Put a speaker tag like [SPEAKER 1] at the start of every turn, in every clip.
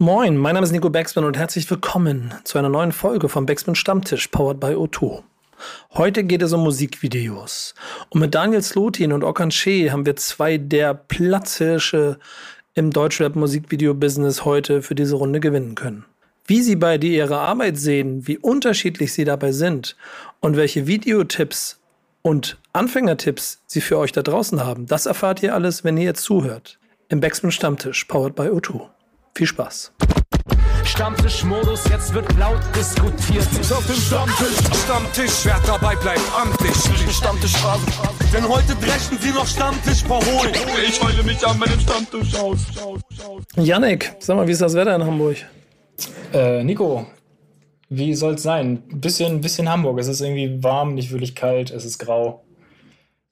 [SPEAKER 1] Moin, mein Name ist Nico Backspin und herzlich willkommen zu einer neuen Folge vom Backspin Stammtisch, powered by O2. Heute geht es um Musikvideos. Und mit Daniel Slotin und Okan Shee haben wir zwei der Platzhirsche im Deutschrap-Musikvideo-Business heute für diese Runde gewinnen können. Wie sie bei dir ihre Arbeit sehen, wie unterschiedlich sie dabei sind und welche Videotipps und Anfängertipps sie für euch da draußen haben, das erfahrt ihr alles, wenn ihr jetzt zuhört. Im Backspin Stammtisch, powered by O2. Viel Spaß.
[SPEAKER 2] Stammtischmodus, jetzt wird laut diskutiert.
[SPEAKER 3] Ist auf dem Stammtisch, Stammtisch, wer dabei bleibt, amtlich. Stammtischphase. Denn heute brechen sie noch Stammtisch verholen. Ich heule mich an meinem Stammtisch aus.
[SPEAKER 1] Yannick, sag mal, wie ist das Wetter in Hamburg?
[SPEAKER 4] Äh, Nico, wie soll's sein? Bisschen, bisschen Hamburg. Es ist irgendwie warm, nicht wirklich kalt, es ist grau.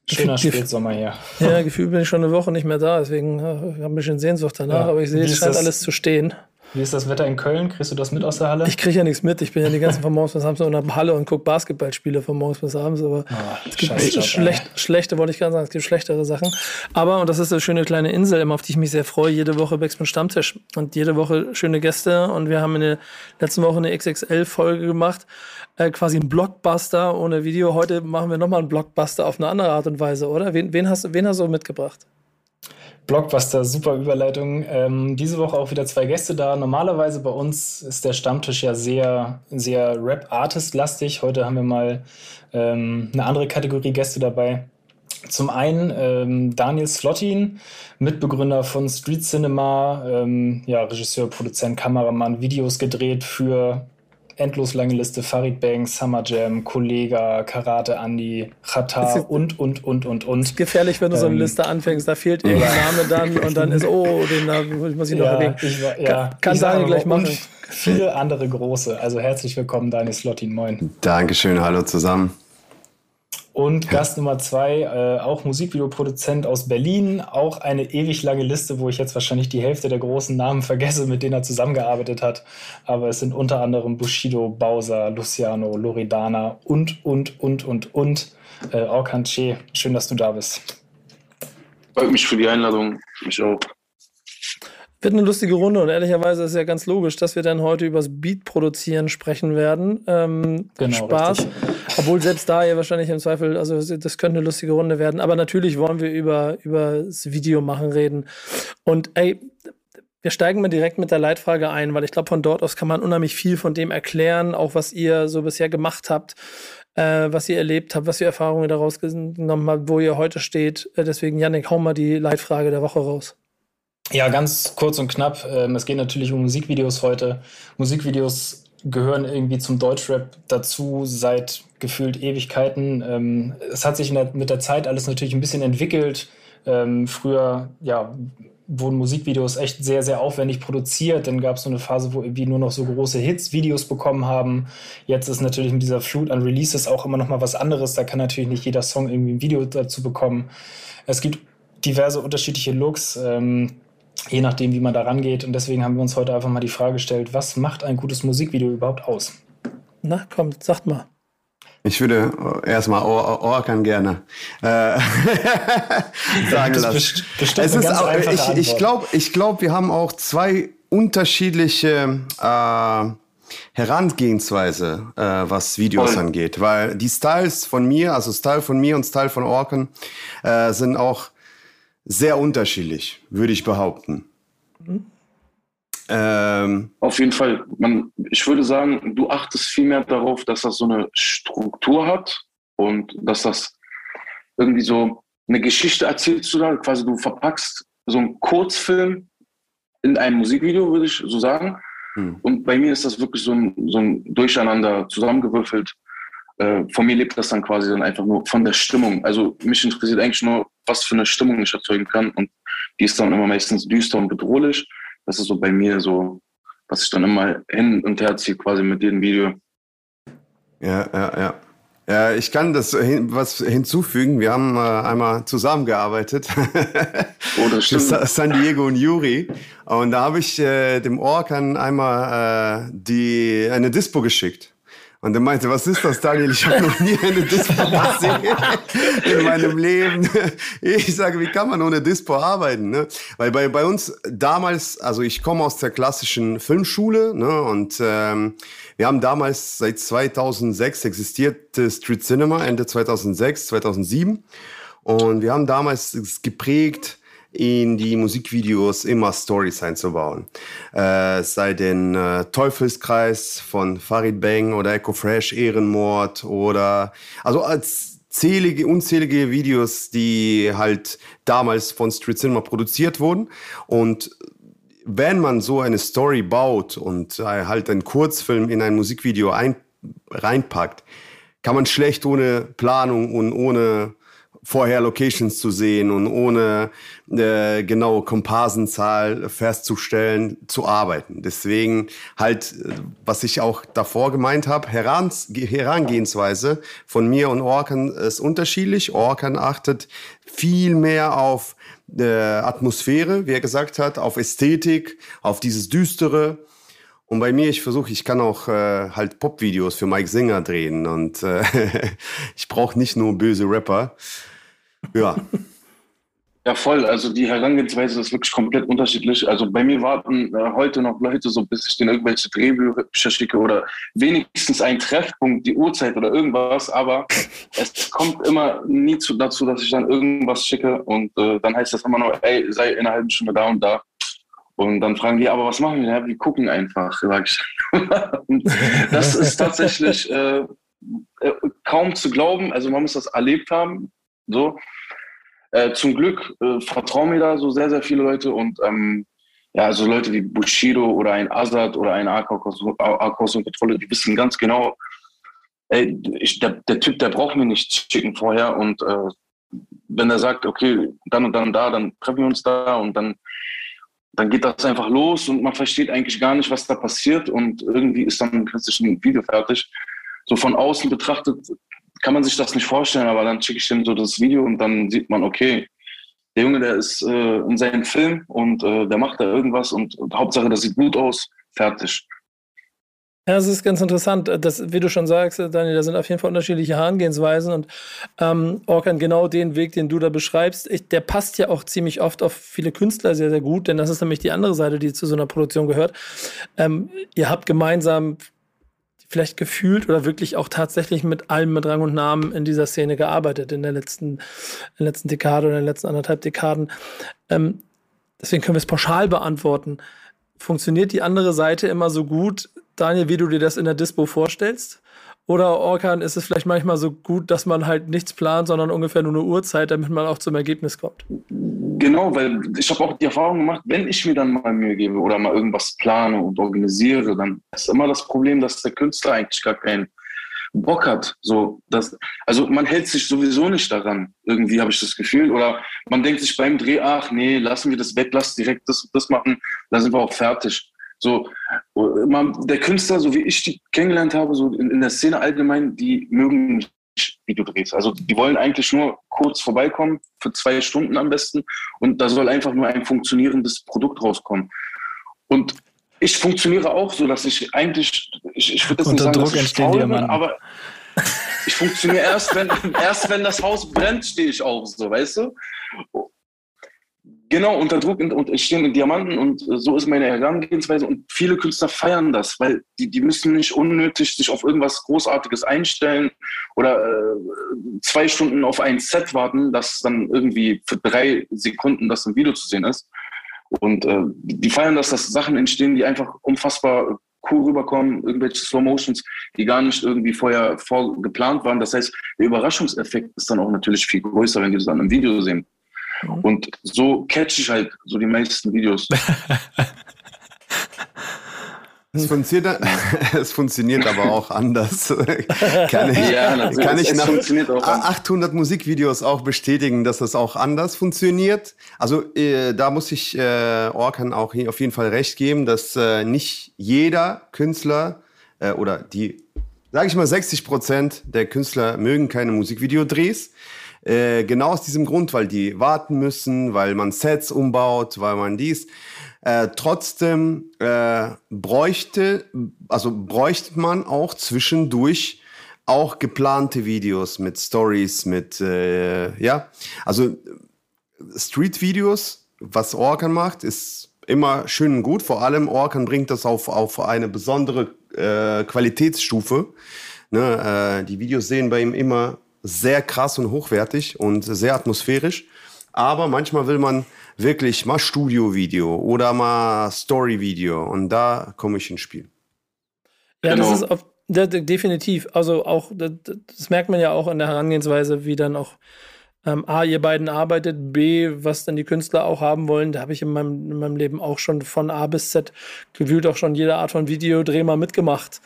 [SPEAKER 4] Schöner Spätsommer hier.
[SPEAKER 1] Ja, gefühlt bin ich schon eine Woche nicht mehr da, deswegen äh, habe ich ein bisschen Sehnsucht danach, ja. aber ich sehe, es scheint das, alles zu stehen.
[SPEAKER 4] Wie ist das Wetter in Köln? Kriegst du das mit aus der Halle?
[SPEAKER 1] Ich kriege ja nichts mit. Ich bin ja die ganzen von morgens bis abends in der Halle und gucke Basketballspiele von morgens bis abends. Aber oh, es gibt Job, schlecht, schlechte, wollte ich gerade sagen, es gibt schlechtere Sachen. Aber, und das ist eine schöne kleine Insel, auf die ich mich sehr freue, jede Woche Backspin Stammtisch und jede Woche schöne Gäste. Und wir haben in der letzten Woche eine XXL-Folge gemacht äh, quasi ein Blockbuster ohne Video. Heute machen wir nochmal einen Blockbuster auf eine andere Art und Weise, oder? Wen, wen, hast, wen hast du mitgebracht?
[SPEAKER 4] Blockbuster, super Überleitung. Ähm, diese Woche auch wieder zwei Gäste da. Normalerweise bei uns ist der Stammtisch ja sehr, sehr Rap-Artist-lastig. Heute haben wir mal ähm, eine andere Kategorie Gäste dabei. Zum einen ähm, Daniel Slotin, Mitbegründer von Street Cinema, ähm, ja, Regisseur, Produzent, Kameramann, Videos gedreht für endlos lange Liste. Farid Banks, Summer Jam, Kollega, Karate Andy, Chata und, und, und, und, und.
[SPEAKER 1] Gefährlich, wenn du ähm, so eine ähm, Liste anfängst. Da fehlt irgendein ja. Name dann und dann ist, oh, den Namen muss ich noch ja, erwähnen. Ich, ja, kann kann Daniel gleich machen.
[SPEAKER 4] Viele andere große. Also herzlich willkommen, Daniel Slottin. Moin.
[SPEAKER 5] Dankeschön, hallo zusammen.
[SPEAKER 4] Und Gast Nummer zwei, äh, auch Musikvideoproduzent aus Berlin, auch eine ewig lange Liste, wo ich jetzt wahrscheinlich die Hälfte der großen Namen vergesse, mit denen er zusammengearbeitet hat. Aber es sind unter anderem Bushido, Bowser, Luciano, Loredana und, und, und, und, und. Äh, Orkan Che, schön, dass du da bist.
[SPEAKER 6] Freut mich für die Einladung, mich auch.
[SPEAKER 1] Wird eine lustige Runde und ehrlicherweise ist ja ganz logisch, dass wir dann heute übers Beat produzieren sprechen werden. Ähm, genau, Spaß. Richtig. Obwohl selbst da ja wahrscheinlich im Zweifel, also das könnte eine lustige Runde werden. Aber natürlich wollen wir über, über das Video machen reden. Und ey, wir steigen mal direkt mit der Leitfrage ein, weil ich glaube, von dort aus kann man unheimlich viel von dem erklären, auch was ihr so bisher gemacht habt, äh, was ihr erlebt habt, was ihr Erfahrungen daraus genommen habt, wo ihr heute steht. Äh, deswegen, Janik, hau mal die Leitfrage der Woche raus.
[SPEAKER 4] Ja, ganz kurz und knapp. Ähm, es geht natürlich um Musikvideos heute. Musikvideos gehören irgendwie zum Deutschrap dazu seit gefühlt Ewigkeiten. Ähm, es hat sich der, mit der Zeit alles natürlich ein bisschen entwickelt. Ähm, früher, ja, wurden Musikvideos echt sehr, sehr aufwendig produziert. Dann gab es so eine Phase, wo irgendwie nur noch so große Hits Videos bekommen haben. Jetzt ist natürlich mit dieser Flut an Releases auch immer noch mal was anderes. Da kann natürlich nicht jeder Song irgendwie ein Video dazu bekommen. Es gibt diverse unterschiedliche Looks. Ähm, je nachdem, wie man da rangeht. Und deswegen haben wir uns heute einfach mal die Frage gestellt, was macht ein gutes Musikvideo überhaupt aus?
[SPEAKER 1] Na, komm, sagt mal.
[SPEAKER 5] Ich würde erstmal Orkan gerne äh, sagen lassen. Es ist auch, ich, ich glaube, ich glaub, wir haben auch zwei unterschiedliche äh, Herangehensweise, äh, was Videos Voll. angeht. Weil die Styles von mir, also Style von mir und Style von Orkan, äh, sind auch sehr unterschiedlich, würde ich behaupten. Mhm.
[SPEAKER 6] Ähm, Auf jeden Fall. Man, ich würde sagen, du achtest viel mehr darauf, dass das so eine Struktur hat und dass das irgendwie so eine Geschichte erzählst du da, quasi du verpackst so einen Kurzfilm in einem Musikvideo, würde ich so sagen. Hm. Und bei mir ist das wirklich so ein, so ein Durcheinander zusammengewürfelt äh, von mir lebt das dann quasi dann einfach nur von der Stimmung. Also mich interessiert eigentlich nur, was für eine Stimmung ich erzeugen kann. Und die ist dann immer meistens düster und bedrohlich. Das ist so bei mir so, was ich dann immer hin und her ziehe, quasi mit jedem Video.
[SPEAKER 5] Ja, ja, ja. Ja, ich kann das hin, was hinzufügen. Wir haben äh, einmal zusammengearbeitet. oh, das stimmt. San Diego und Yuri. Und da habe ich äh, dem Orkan einmal äh, die, eine Dispo geschickt. Und er meinte, was ist das, Daniel? Ich habe noch nie eine Dispo gesehen in meinem Leben. Ich sage, wie kann man ohne Dispo arbeiten? Ne? Weil bei, bei uns damals, also ich komme aus der klassischen Filmschule ne? und ähm, wir haben damals seit 2006 existierte Street Cinema, Ende 2006, 2007. Und wir haben damals geprägt, in die Musikvideos immer Stories einzubauen. Äh, sei denn äh, Teufelskreis von Farid Bang oder Echo Fresh, Ehrenmord oder also als zählige, unzählige Videos, die halt damals von Street Cinema produziert wurden. Und wenn man so eine Story baut und äh, halt einen Kurzfilm in ein Musikvideo ein, reinpackt, kann man schlecht ohne Planung und ohne vorher Locations zu sehen und ohne äh, genaue Komparsenzahl festzustellen, zu arbeiten. Deswegen halt, was ich auch davor gemeint habe, Herangehensweise von mir und Orkan ist unterschiedlich. Orkan achtet viel mehr auf äh, Atmosphäre, wie er gesagt hat, auf Ästhetik, auf dieses Düstere. Und bei mir, ich versuche, ich kann auch äh, halt Pop-Videos für Mike Singer drehen und äh, ich brauche nicht nur böse Rapper. Ja.
[SPEAKER 6] Ja, voll. Also die Herangehensweise ist wirklich komplett unterschiedlich. Also bei mir warten äh, heute noch Leute so, bis ich denen irgendwelche Drehbücher schicke oder wenigstens einen Treffpunkt, die Uhrzeit oder irgendwas. Aber es kommt immer nie zu, dazu, dass ich dann irgendwas schicke und äh, dann heißt das immer nur, ey, sei in einer halben Stunde da und da. Und dann fragen die, aber was machen wir? Ja, wir gucken einfach, sag ich. das ist tatsächlich äh, äh, kaum zu glauben. Also man muss das erlebt haben. So. Äh, zum Glück äh, vertrauen mir da so sehr, sehr viele Leute und ähm, ja, so Leute wie Bushido oder ein Azad oder ein Akos und Kontrolle, die wissen ganz genau, ey, ich, der, der, Typ, der braucht mir nicht schicken vorher und äh, wenn er sagt, okay, dann und dann da, dann treffen wir uns da und dann, dann geht das einfach los und man versteht eigentlich gar nicht, was da passiert und irgendwie ist dann plötzlich ein Video fertig. So von außen betrachtet kann man sich das nicht vorstellen, aber dann schicke ich ihm so das Video und dann sieht man, okay, der Junge, der ist äh, in seinem Film und äh, der macht da irgendwas und, und, Hauptsache, das sieht gut aus, fertig.
[SPEAKER 1] Ja, es ist ganz interessant. Das, wie du schon sagst, Daniel, da sind auf jeden Fall unterschiedliche Herangehensweisen und ähm, Orkan, genau den Weg, den du da beschreibst, ich, der passt ja auch ziemlich oft auf viele Künstler sehr, sehr gut, denn das ist nämlich die andere Seite, die zu so einer Produktion gehört. Ähm, ihr habt gemeinsam vielleicht gefühlt oder wirklich auch tatsächlich mit allem mit Rang und Namen in dieser Szene gearbeitet in der letzten, in der letzten Dekade oder in den letzten anderthalb Dekaden. Ähm, deswegen können wir es pauschal beantworten. Funktioniert die andere Seite immer so gut, Daniel, wie du dir das in der Dispo vorstellst? Oder Orkan ist es vielleicht manchmal so gut, dass man halt nichts plant, sondern ungefähr nur eine Uhrzeit, damit man auch zum Ergebnis kommt?
[SPEAKER 6] Genau, weil ich habe auch die Erfahrung gemacht, wenn ich mir dann mal Mühe gebe oder mal irgendwas plane und organisiere, dann ist immer das Problem, dass der Künstler eigentlich gar keinen Bock hat. So, das, also man hält sich sowieso nicht daran, irgendwie habe ich das Gefühl. Oder man denkt sich beim Dreh, ach nee, lassen wir das weg, lass direkt das das machen, dann sind wir auch fertig. So, man, der Künstler, so wie ich die kennengelernt habe, so in, in der Szene allgemein, die mögen nicht Videodrehs. Also die wollen eigentlich nur kurz vorbeikommen, für zwei Stunden am besten. Und da soll einfach nur ein funktionierendes Produkt rauskommen. Und ich funktioniere auch so, dass ich eigentlich, ich, ich würde das nicht sagen, dass ich faul bin, aber ich funktioniere erst, wenn, erst wenn das Haus brennt, stehe ich auf, so, weißt du? Genau, unter Druck und, und Diamanten und äh, so ist meine Herangehensweise und viele Künstler feiern das, weil die, die müssen nicht unnötig sich auf irgendwas Großartiges einstellen oder äh, zwei Stunden auf ein Set warten, das dann irgendwie für drei Sekunden das im Video zu sehen ist. Und äh, die feiern das, dass Sachen entstehen, die einfach unfassbar cool rüberkommen, irgendwelche Slow Motions, die gar nicht irgendwie vorher vorgeplant waren. Das heißt, der Überraschungseffekt ist dann auch natürlich viel größer, wenn die das dann im Video sehen. Mhm. Und so catch ich halt so die meisten Videos.
[SPEAKER 5] Es funktioniert, es funktioniert aber auch anders. kann ich, ja, kann ich nach 800 Musikvideos auch bestätigen, dass das auch anders funktioniert. Also äh, da muss ich äh, Orkan auch auf jeden Fall recht geben, dass äh, nicht jeder Künstler äh, oder die, sage ich mal, 60 Prozent der Künstler mögen keine Musikvideodrehs. Äh, genau aus diesem Grund, weil die warten müssen, weil man Sets umbaut, weil man dies. Äh, trotzdem äh, bräuchte, also bräuchte man auch zwischendurch auch geplante Videos mit Stories, mit, äh, ja, also Street-Videos, was Orkan macht, ist immer schön und gut. Vor allem Orkan bringt das auf, auf eine besondere äh, Qualitätsstufe. Ne, äh, die Videos sehen bei ihm immer sehr krass und hochwertig und sehr atmosphärisch. Aber manchmal will man wirklich mal Studio-Video oder mal Story-Video und da komme ich ins Spiel.
[SPEAKER 1] Ja, genau. das ist auf, definitiv. Also auch, das merkt man ja auch in der Herangehensweise, wie dann auch ähm, A, ihr beiden arbeitet, B, was dann die Künstler auch haben wollen. Da habe ich in meinem, in meinem Leben auch schon von A bis Z gewühlt auch schon jede Art von Videodreh mal mitgemacht.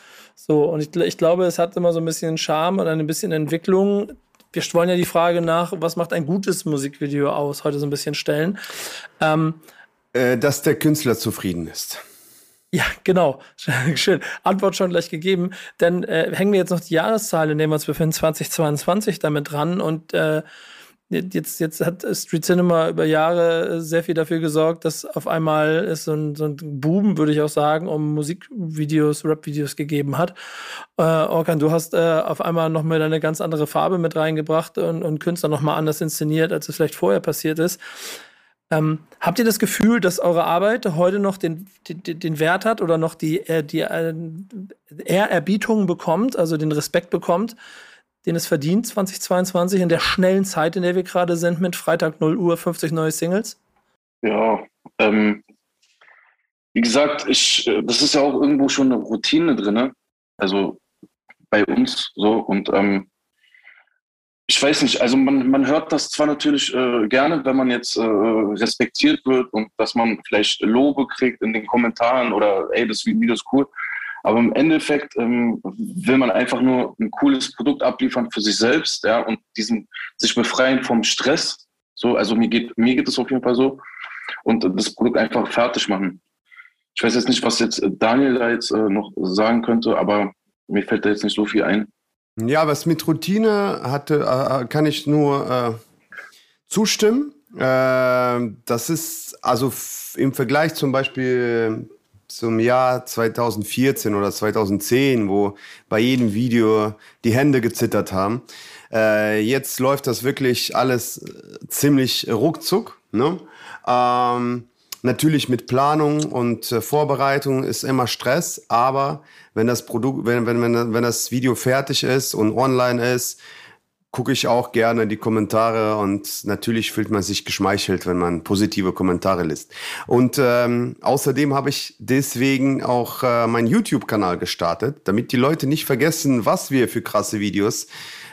[SPEAKER 1] So, und ich, ich glaube, es hat immer so ein bisschen Charme und ein bisschen Entwicklung. Wir wollen ja die Frage nach, was macht ein gutes Musikvideo aus, heute so ein bisschen stellen. Ähm,
[SPEAKER 5] äh, dass der Künstler zufrieden ist.
[SPEAKER 1] Ja, genau. Schön. Antwort schon gleich gegeben. Dann äh, hängen wir jetzt noch die Jahreszahl, in der wir uns befinden, 2022 damit dran. Und äh, jetzt, jetzt hat Street Cinema über Jahre sehr viel dafür gesorgt, dass auf einmal es so ein, so ein Boom, würde ich auch sagen, um Musikvideos, Rap-Videos gegeben hat. Äh, Orkan, du hast äh, auf einmal noch mal eine ganz andere Farbe mit reingebracht und, und Künstler noch mal anders inszeniert, als es vielleicht vorher passiert ist. Ähm, habt ihr das Gefühl, dass eure Arbeit heute noch den, den, den Wert hat oder noch die, äh, die äh, Ehrerbietung bekommt, also den Respekt bekommt, den es verdient 2022 in der schnellen Zeit, in der wir gerade sind, mit Freitag 0 Uhr 50 neue Singles?
[SPEAKER 6] Ja, ähm, wie gesagt, ich, äh, das ist ja auch irgendwo schon eine Routine drin, ne? also bei uns so und ähm, ich weiß nicht, also man, man hört das zwar natürlich äh, gerne, wenn man jetzt äh, respektiert wird und dass man vielleicht Lobe kriegt in den Kommentaren oder ey, das Video ist cool, aber im Endeffekt ähm, will man einfach nur ein cooles Produkt abliefern für sich selbst, ja, und diesen sich befreien vom Stress. So, also mir geht mir geht es auf jeden Fall so und das Produkt einfach fertig machen. Ich weiß jetzt nicht, was jetzt Daniel da jetzt äh, noch sagen könnte, aber mir fällt da jetzt nicht so viel ein.
[SPEAKER 5] Ja, was mit Routine hatte, äh, kann ich nur äh, zustimmen. Äh, das ist also im Vergleich zum Beispiel zum Jahr 2014 oder 2010, wo bei jedem Video die Hände gezittert haben. Äh, jetzt läuft das wirklich alles ziemlich ruckzuck. Ne? Ähm, Natürlich mit Planung und äh, Vorbereitung ist immer Stress, aber wenn das Produkt, wenn, wenn, wenn, wenn das Video fertig ist und online ist, gucke ich auch gerne die Kommentare und natürlich fühlt man sich geschmeichelt, wenn man positive Kommentare liest. Und ähm, außerdem habe ich deswegen auch äh, meinen YouTube-Kanal gestartet, damit die Leute nicht vergessen, was wir für krasse Videos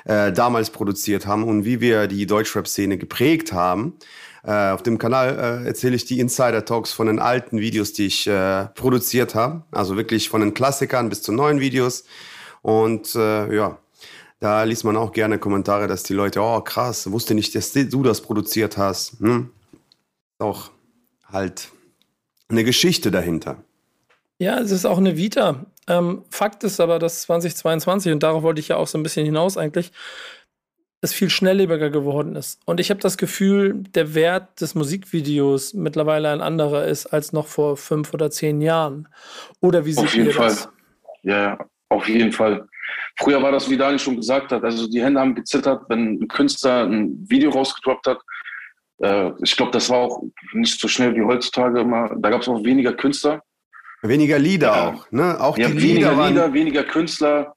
[SPEAKER 5] äh, damals produziert haben und wie wir die Deutschrap-Szene geprägt haben. Äh, auf dem Kanal äh, erzähle ich die Insider-Talks von den alten Videos, die ich äh, produziert habe. Also wirklich von den Klassikern bis zu neuen Videos. Und äh, ja, da liest man auch gerne Kommentare, dass die Leute, oh krass, wusste nicht, dass du das produziert hast. Hm? Auch halt eine Geschichte dahinter.
[SPEAKER 1] Ja, es ist auch eine Vita. Ähm, Fakt ist aber, dass 2022, und darauf wollte ich ja auch so ein bisschen hinaus eigentlich, es viel schnelllebiger geworden ist. Und ich habe das Gefühl, der Wert des Musikvideos mittlerweile ein anderer ist als noch vor fünf oder zehn Jahren. Oder wie
[SPEAKER 6] seht ihr das? Fall. Ja, auf jeden Fall. Früher war das, wie Dani schon gesagt hat, also die Hände haben gezittert, wenn ein Künstler ein Video rausgedroppt hat. Äh, ich glaube, das war auch nicht so schnell wie heutzutage immer. Da gab es auch weniger Künstler.
[SPEAKER 5] Weniger Lieder ja. auch, ne? Auch
[SPEAKER 6] ja, die weniger Lieder, Lieder, weniger Künstler.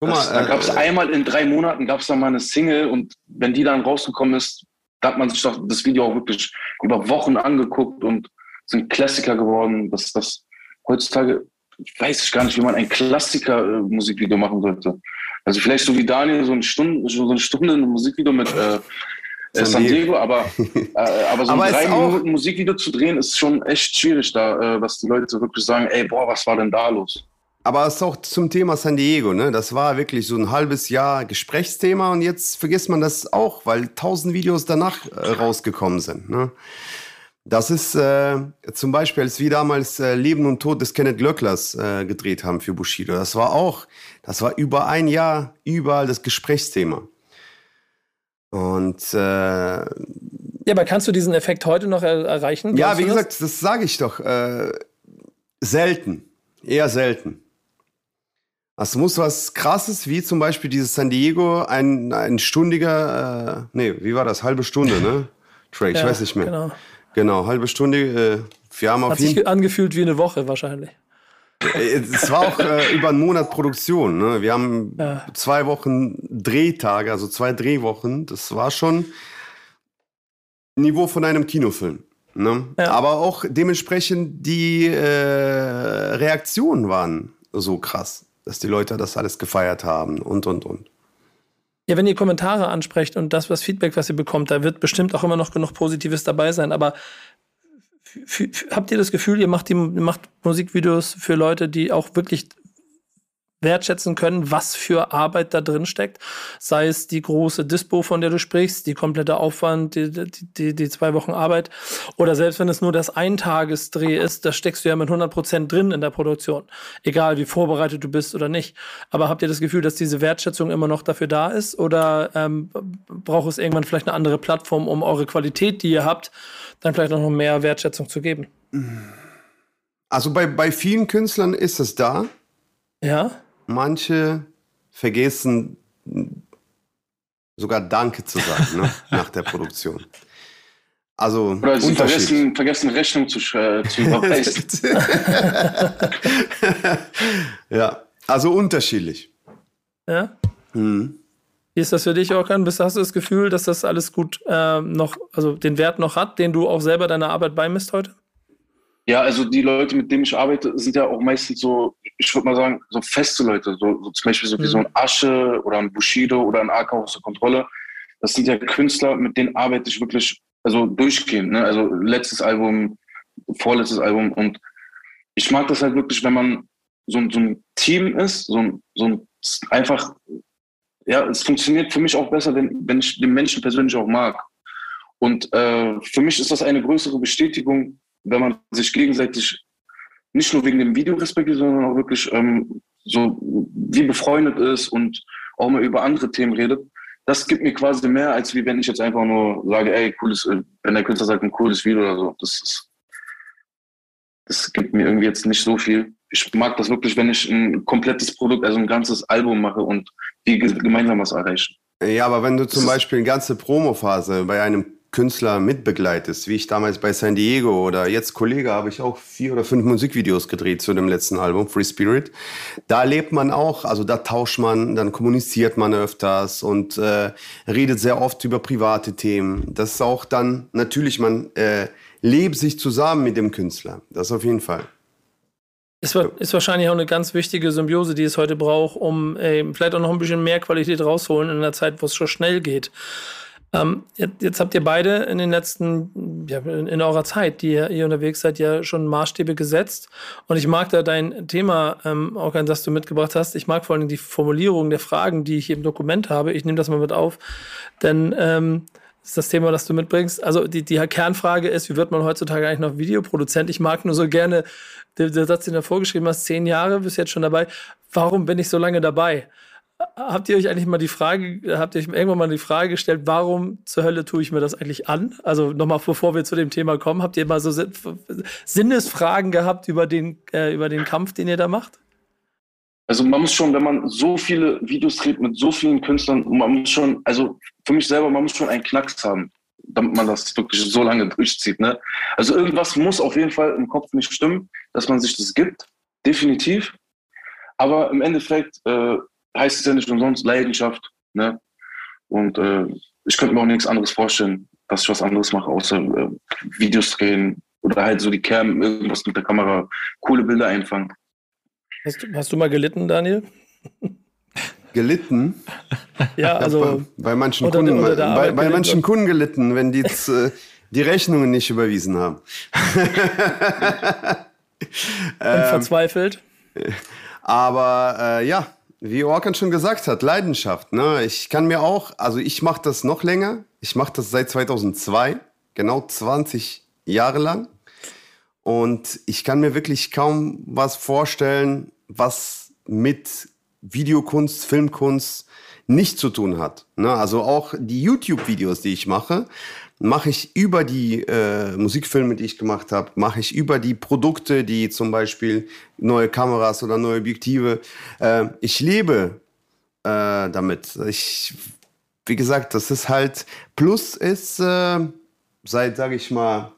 [SPEAKER 6] Guck das, da gab es äh, einmal in drei Monaten gab es dann mal eine Single und wenn die dann rausgekommen ist, da hat man sich doch das Video auch wirklich über Wochen angeguckt und sind Klassiker geworden. Das, das heutzutage weiß ich gar nicht, wie man ein Klassiker-Musikvideo machen sollte. Also vielleicht so wie Daniel, so eine Stunde, so eine Stunde ein Musikvideo mit äh, äh San Diego, aber, äh, aber so aber ein drei Minuten Musikvideo zu drehen, ist schon echt schwierig da, äh, dass die Leute wirklich sagen, ey, boah, was war denn da los?
[SPEAKER 5] Aber es ist auch zum Thema San Diego, ne? Das war wirklich so ein halbes Jahr Gesprächsthema und jetzt vergisst man das auch, weil tausend Videos danach äh, rausgekommen sind. Ne? Das ist äh, zum Beispiel, als wir damals äh, Leben und Tod des Kenneth Glöcklers äh, gedreht haben für Bushido. Das war auch, das war über ein Jahr überall das Gesprächsthema. Und äh,
[SPEAKER 1] Ja, aber kannst du diesen Effekt heute noch er erreichen?
[SPEAKER 5] Ja, wie gesagt, das, das sage ich doch. Äh, selten. Eher selten. Es muss was krasses, wie zum Beispiel dieses San Diego, ein, ein stündiger, äh, nee, wie war das? Halbe Stunde, ne? Trey, ich ja, weiß nicht mehr. Genau. Genau, halbe Stunde. Äh, wir haben
[SPEAKER 1] Hat
[SPEAKER 5] auf
[SPEAKER 1] sich angefühlt wie eine Woche wahrscheinlich.
[SPEAKER 5] Äh, es war auch äh, über einen Monat Produktion. Ne? Wir haben ja. zwei Wochen Drehtage, also zwei Drehwochen. Das war schon Niveau von einem Kinofilm. Ne? Ja. Aber auch dementsprechend die äh, Reaktionen waren so krass dass die Leute das alles gefeiert haben und, und, und.
[SPEAKER 1] Ja, wenn ihr Kommentare ansprecht und das, was Feedback, was ihr bekommt, da wird bestimmt auch immer noch genug Positives dabei sein. Aber habt ihr das Gefühl, ihr macht, die, macht Musikvideos für Leute, die auch wirklich wertschätzen können, was für Arbeit da drin steckt. Sei es die große Dispo, von der du sprichst, die komplette Aufwand, die, die, die zwei Wochen Arbeit. Oder selbst wenn es nur das Eintagesdreh ist, da steckst du ja mit 100 Prozent drin in der Produktion. Egal, wie vorbereitet du bist oder nicht. Aber habt ihr das Gefühl, dass diese Wertschätzung immer noch dafür da ist? Oder ähm, braucht es irgendwann vielleicht eine andere Plattform, um eure Qualität, die ihr habt, dann vielleicht noch mehr Wertschätzung zu geben?
[SPEAKER 5] Also bei, bei vielen Künstlern ist es da.
[SPEAKER 1] Ja
[SPEAKER 5] manche vergessen sogar Danke zu sagen ne, nach der Produktion. Also
[SPEAKER 6] Oder sie vergessen, vergessen Rechnung zu, äh, zu überweisen.
[SPEAKER 5] ja, also unterschiedlich.
[SPEAKER 1] Ja. Mhm. Wie ist das für dich, Orkan? Hast du das Gefühl, dass das alles gut äh, noch, also den Wert noch hat, den du auch selber deiner Arbeit beimisst heute?
[SPEAKER 6] Ja, also die Leute, mit denen ich arbeite, sind ja auch meistens so, ich würde mal sagen, so feste Leute. So, so zum Beispiel so wie so ein mhm. Asche oder ein Bushido oder ein AK aus der Kontrolle. Das sind ja Künstler, mit denen arbeite ich wirklich, also durchgehend. Ne? Also letztes Album, vorletztes Album. Und ich mag das halt wirklich, wenn man so, so ein Team ist, so ein, so ein einfach, ja, es funktioniert für mich auch besser, wenn, wenn ich den Menschen persönlich auch mag. Und äh, für mich ist das eine größere Bestätigung, wenn man sich gegenseitig nicht nur wegen dem Video respektiert, sondern auch wirklich ähm, so wie befreundet ist und auch mal über andere Themen redet, das gibt mir quasi mehr, als wie wenn ich jetzt einfach nur sage, ey, cooles, äh, wenn der Künstler sagt, ein cooles Video oder so. Das, ist, das gibt mir irgendwie jetzt nicht so viel. Ich mag das wirklich, wenn ich ein komplettes Produkt, also ein ganzes Album mache und die gemeinsam was erreichen.
[SPEAKER 5] Ja, aber wenn du zum Beispiel eine ganze Promophase bei einem Künstler mitbegleitest, wie ich damals bei San Diego oder jetzt Kollege habe ich auch vier oder fünf Musikvideos gedreht zu dem letzten Album, Free Spirit. Da lebt man auch, also da tauscht man, dann kommuniziert man öfters und äh, redet sehr oft über private Themen. Das ist auch dann, natürlich, man äh, lebt sich zusammen mit dem Künstler. Das auf jeden Fall.
[SPEAKER 1] Ist, ist wahrscheinlich auch eine ganz wichtige Symbiose, die es heute braucht, um äh, vielleicht auch noch ein bisschen mehr Qualität rausholen in einer Zeit, wo es schon schnell geht. Ähm, jetzt, jetzt, habt ihr beide in den letzten, ja, in, in eurer Zeit, die ihr, ihr, unterwegs seid, ja schon Maßstäbe gesetzt. Und ich mag da dein Thema, ähm, auch ein, das du mitgebracht hast. Ich mag vor allem die Formulierung der Fragen, die ich im Dokument habe. Ich nehme das mal mit auf, denn ähm, das ist das Thema, das du mitbringst. Also die, die Kernfrage ist, wie wird man heutzutage eigentlich noch Videoproduzent? Ich mag nur so gerne der, der Satz, den du vorgeschrieben hast, zehn Jahre, bist jetzt schon dabei. Warum bin ich so lange dabei? Habt ihr euch eigentlich mal die Frage, habt ihr euch irgendwann mal die Frage gestellt, warum zur Hölle tue ich mir das eigentlich an? Also nochmal, bevor wir zu dem Thema kommen, habt ihr mal so Sinnesfragen gehabt über den, äh, über den Kampf, den ihr da macht?
[SPEAKER 6] Also man muss schon, wenn man so viele Videos dreht mit so vielen Künstlern, man muss schon, also für mich selber, man muss schon einen Knacks haben, damit man das wirklich so lange durchzieht. Ne? Also irgendwas muss auf jeden Fall im Kopf nicht stimmen, dass man sich das gibt, definitiv. Aber im Endeffekt äh, heißt es ja nicht umsonst Leidenschaft. Ne? Und äh, ich könnte mir auch nichts anderes vorstellen, dass ich was anderes mache, außer äh, Videos drehen oder halt so die Cam, irgendwas mit der Kamera, coole Bilder einfangen.
[SPEAKER 1] Hast du, hast du mal gelitten, Daniel?
[SPEAKER 5] Gelitten?
[SPEAKER 1] ja, also.
[SPEAKER 5] Ja, bei, bei, manchen, Kunden, bei, bei manchen Kunden gelitten, wenn die jetzt, äh, die Rechnungen nicht überwiesen haben.
[SPEAKER 1] Und verzweifelt?
[SPEAKER 5] Aber äh, ja, wie Orkan schon gesagt hat, Leidenschaft. Ne? Ich kann mir auch, also ich mache das noch länger. Ich mache das seit 2002, genau 20 Jahre lang. Und ich kann mir wirklich kaum was vorstellen, was mit Videokunst, Filmkunst nicht zu tun hat. Ne? Also auch die YouTube-Videos, die ich mache, mache ich über die äh, Musikfilme, die ich gemacht habe, mache ich über die Produkte, die zum Beispiel neue Kameras oder neue Objektive. Äh, ich lebe äh, damit. Ich, wie gesagt, das ist halt, plus ist äh, seit, sage ich mal,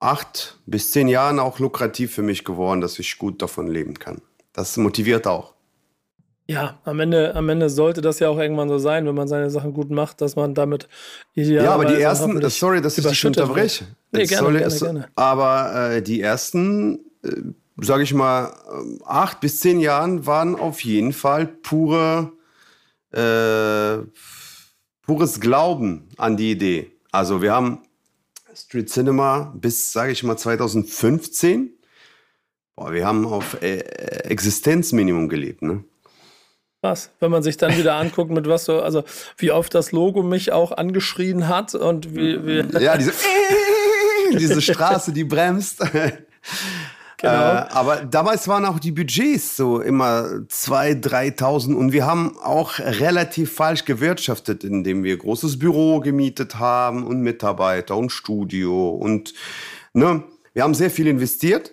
[SPEAKER 5] acht bis zehn Jahren auch lukrativ für mich geworden, dass ich gut davon leben kann. Das motiviert auch.
[SPEAKER 1] Ja, am Ende, am Ende sollte das ja auch irgendwann so sein, wenn man seine Sachen gut macht, dass man damit
[SPEAKER 5] Ja, aber die ersten, sorry, dass ich dich unterbreche. Nee, gerne, sorry, gerne, gerne. Aber äh, die ersten, äh, sage ich mal, acht bis zehn Jahren waren auf jeden Fall pure, äh, pures Glauben an die Idee. Also wir haben Street Cinema bis, sage ich mal, 2015. Boah, wir haben auf äh, Existenzminimum gelebt, ne?
[SPEAKER 1] Was, wenn man sich dann wieder anguckt, mit was so, also wie oft das Logo mich auch angeschrien hat und wie. wie
[SPEAKER 5] ja, diese, diese Straße, die bremst. Genau. Äh, aber damals waren auch die Budgets so immer 2.000, 3.000 und wir haben auch relativ falsch gewirtschaftet, indem wir großes Büro gemietet haben und Mitarbeiter und Studio und ne, wir haben sehr viel investiert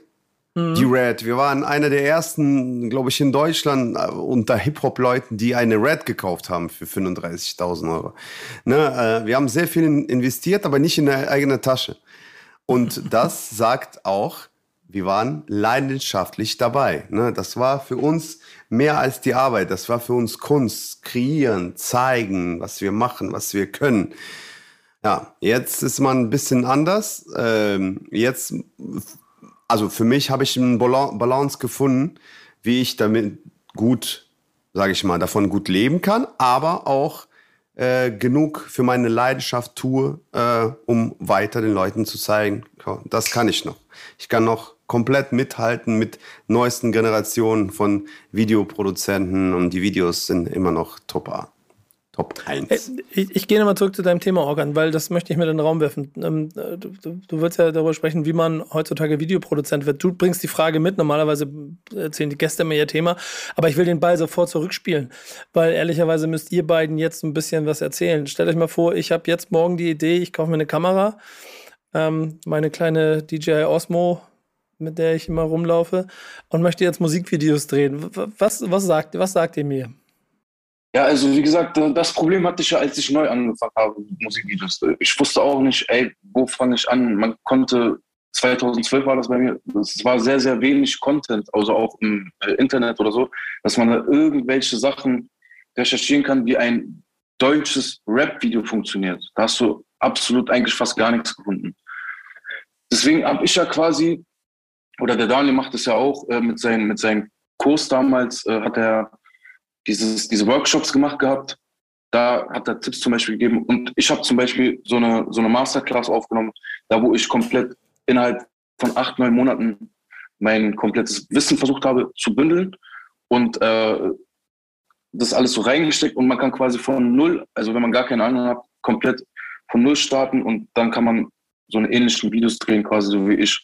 [SPEAKER 5] Mhm. Die Red. Wir waren einer der ersten, glaube ich, in Deutschland äh, unter Hip-Hop-Leuten, die eine Red gekauft haben für 35.000 Euro. Ne, äh, wir haben sehr viel investiert, aber nicht in eine eigene Tasche. Und das sagt auch, wir waren leidenschaftlich dabei. Ne? Das war für uns mehr als die Arbeit. Das war für uns Kunst, kreieren, zeigen, was wir machen, was wir können. Ja, jetzt ist man ein bisschen anders. Ähm, jetzt also für mich habe ich einen Balance gefunden, wie ich damit gut, sage ich mal, davon gut leben kann, aber auch äh, genug für meine Leidenschaft tue, äh, um weiter den Leuten zu zeigen, das kann ich noch. Ich kann noch komplett mithalten mit neuesten Generationen von Videoproduzenten und die Videos sind immer noch top A. Top 1. Äh,
[SPEAKER 1] ich, ich gehe nochmal zurück zu deinem Thema, Organ, weil das möchte ich mit in den Raum werfen. Ähm, du, du, du willst ja darüber sprechen, wie man heutzutage Videoproduzent wird. Du bringst die Frage mit. Normalerweise erzählen die Gäste mir ihr Thema. Aber ich will den Ball sofort zurückspielen, weil ehrlicherweise müsst ihr beiden jetzt ein bisschen was erzählen. Stellt euch mal vor, ich habe jetzt morgen die Idee, ich kaufe mir eine Kamera, ähm, meine kleine DJI Osmo, mit der ich immer rumlaufe, und möchte jetzt Musikvideos drehen. Was, was, sagt, was sagt ihr mir?
[SPEAKER 6] Ja, also wie gesagt, das Problem hatte ich ja, als ich neu angefangen habe mit Musikvideos. Ich wusste auch nicht, ey, wo fange ich an? Man konnte, 2012 war das bei mir, es war sehr, sehr wenig Content, also auch im äh, Internet oder so, dass man da irgendwelche Sachen recherchieren kann, wie ein deutsches Rap-Video funktioniert. Da hast du absolut eigentlich fast gar nichts gefunden. Deswegen habe ich ja quasi, oder der Daniel macht es ja auch, äh, mit, seinen, mit seinem Kurs damals, äh, hat er dieses, diese Workshops gemacht gehabt. Da hat er Tipps zum Beispiel gegeben. Und ich habe zum Beispiel so eine, so eine Masterclass aufgenommen, da wo ich komplett innerhalb von acht, neun Monaten mein komplettes Wissen versucht habe zu bündeln und äh, das alles so reingesteckt und man kann quasi von null, also wenn man gar keine Ahnung hat, komplett von null starten und dann kann man so eine ähnlichen Videos drehen, quasi so wie ich.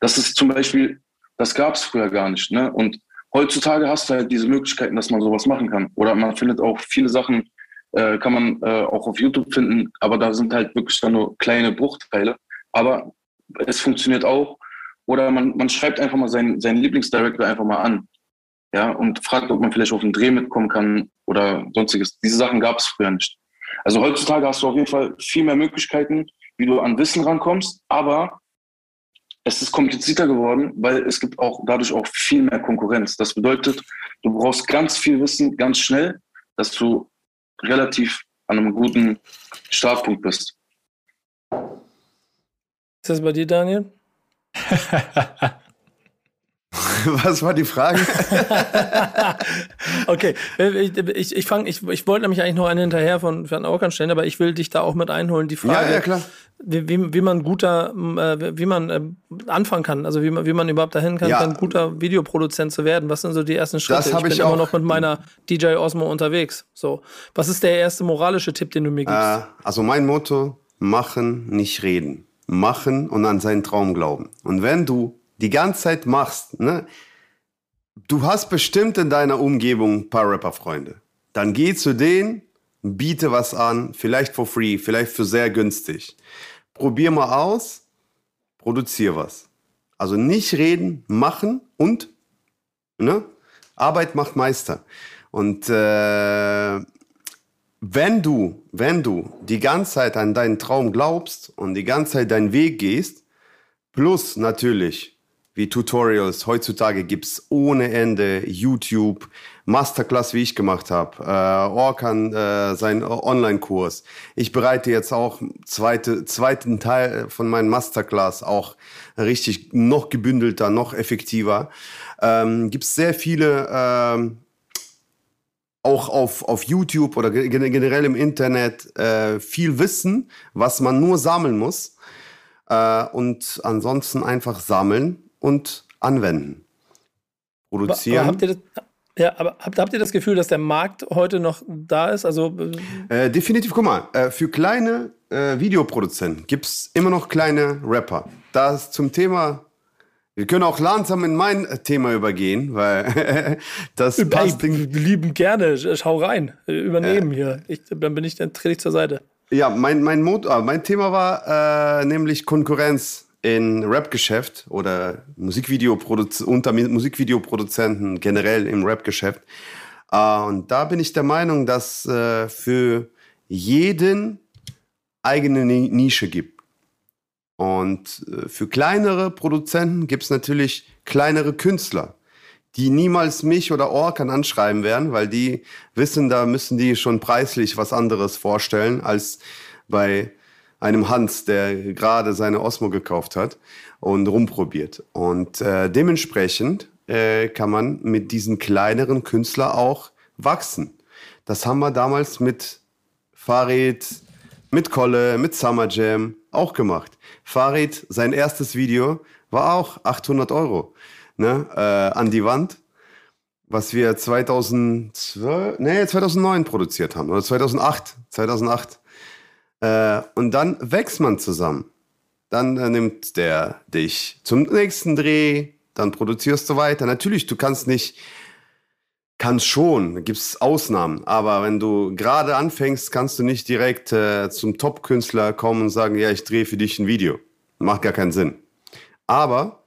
[SPEAKER 6] Das ist zum Beispiel, das gab es früher gar nicht. Ne? Und heutzutage hast du halt diese Möglichkeiten, dass man sowas machen kann. Oder man findet auch viele Sachen, äh, kann man äh, auch auf YouTube finden, aber da sind halt wirklich dann nur kleine Bruchteile. Aber es funktioniert auch. Oder man, man schreibt einfach mal seinen, seinen Lieblingsdirector einfach mal an. Ja, und fragt, ob man vielleicht auf einen Dreh mitkommen kann oder sonstiges. Diese Sachen gab es früher nicht. Also heutzutage hast du auf jeden Fall viel mehr Möglichkeiten, wie du an Wissen rankommst, aber es ist komplizierter geworden, weil es gibt auch dadurch auch viel mehr Konkurrenz. Das bedeutet, du brauchst ganz viel Wissen ganz schnell, dass du relativ an einem guten Startpunkt bist.
[SPEAKER 1] Ist das bei dir, Daniel?
[SPEAKER 5] Was war die Frage?
[SPEAKER 1] okay, ich, ich, ich, fang, ich, ich wollte nämlich eigentlich noch eine hinterher von Van Orkan stellen, aber ich will dich da auch mit einholen. Die Frage, ja, ja, klar. Wie, wie, wie man guter, äh, wie man äh, anfangen kann, also wie man, wie man überhaupt dahin kann, ja. ein guter Videoproduzent zu werden. Was sind so die ersten Schritte? Das
[SPEAKER 5] ich bin
[SPEAKER 1] ich immer noch mit meiner DJ Osmo unterwegs. So, was ist der erste moralische Tipp, den du mir gibst? Äh,
[SPEAKER 5] also mein Motto: Machen, nicht reden. Machen und an seinen Traum glauben. Und wenn du die ganze Zeit machst, ne? Du hast bestimmt in deiner Umgebung ein paar Rapper-Freunde. Dann geh zu denen, biete was an, vielleicht for free, vielleicht für sehr günstig. Probier mal aus, produzier was. Also nicht reden, machen und ne? Arbeit macht Meister. Und äh, wenn du, wenn du die ganze Zeit an deinen Traum glaubst und die ganze Zeit deinen Weg gehst, plus natürlich wie Tutorials. Heutzutage gibt's ohne Ende YouTube, Masterclass, wie ich gemacht habe, äh, Orkan, äh, sein Online-Kurs. Ich bereite jetzt auch zweite, zweiten Teil von meinem Masterclass auch richtig noch gebündelter, noch effektiver. Ähm, gibt's sehr viele ähm, auch auf, auf YouTube oder generell im Internet äh, viel Wissen, was man nur sammeln muss. Äh, und ansonsten einfach sammeln und anwenden.
[SPEAKER 1] Produzieren. Aber habt ihr das, ja, aber habt, habt ihr das Gefühl, dass der Markt heute noch da ist? Also,
[SPEAKER 5] äh, definitiv, guck mal, äh, für kleine äh, Videoproduzenten gibt es immer noch kleine Rapper. Das zum Thema wir können auch langsam in mein Thema übergehen, weil das
[SPEAKER 1] hey, passt. Lieben gerne, schau rein, übernehmen äh, hier. Ich, dann bin ich, dann trete ich zur Seite.
[SPEAKER 5] Ja, mein, mein, ah, mein Thema war äh, nämlich Konkurrenz in Rap-Geschäft oder Musikvideoproduz unter Musikvideoproduzenten generell im Rap-Geschäft. Äh, und da bin ich der Meinung, dass äh, für jeden eigene Nische gibt. Und äh, für kleinere Produzenten gibt es natürlich kleinere Künstler, die niemals mich oder Orkan anschreiben werden, weil die wissen, da müssen die schon preislich was anderes vorstellen als bei einem Hans, der gerade seine Osmo gekauft hat und rumprobiert. Und äh, dementsprechend äh, kann man mit diesen kleineren Künstlern auch wachsen. Das haben wir damals mit Farid, mit Kolle, mit Summer Jam auch gemacht. Farid, sein erstes Video war auch 800 Euro ne, äh, an die Wand, was wir 2012, nee, 2009 produziert haben oder 2008, 2008. Äh, und dann wächst man zusammen. Dann äh, nimmt der dich zum nächsten Dreh, dann produzierst du weiter. Natürlich, du kannst nicht, kannst schon, gibt es Ausnahmen, aber wenn du gerade anfängst, kannst du nicht direkt äh, zum Top-Künstler kommen und sagen, ja, ich drehe für dich ein Video. Macht gar keinen Sinn. Aber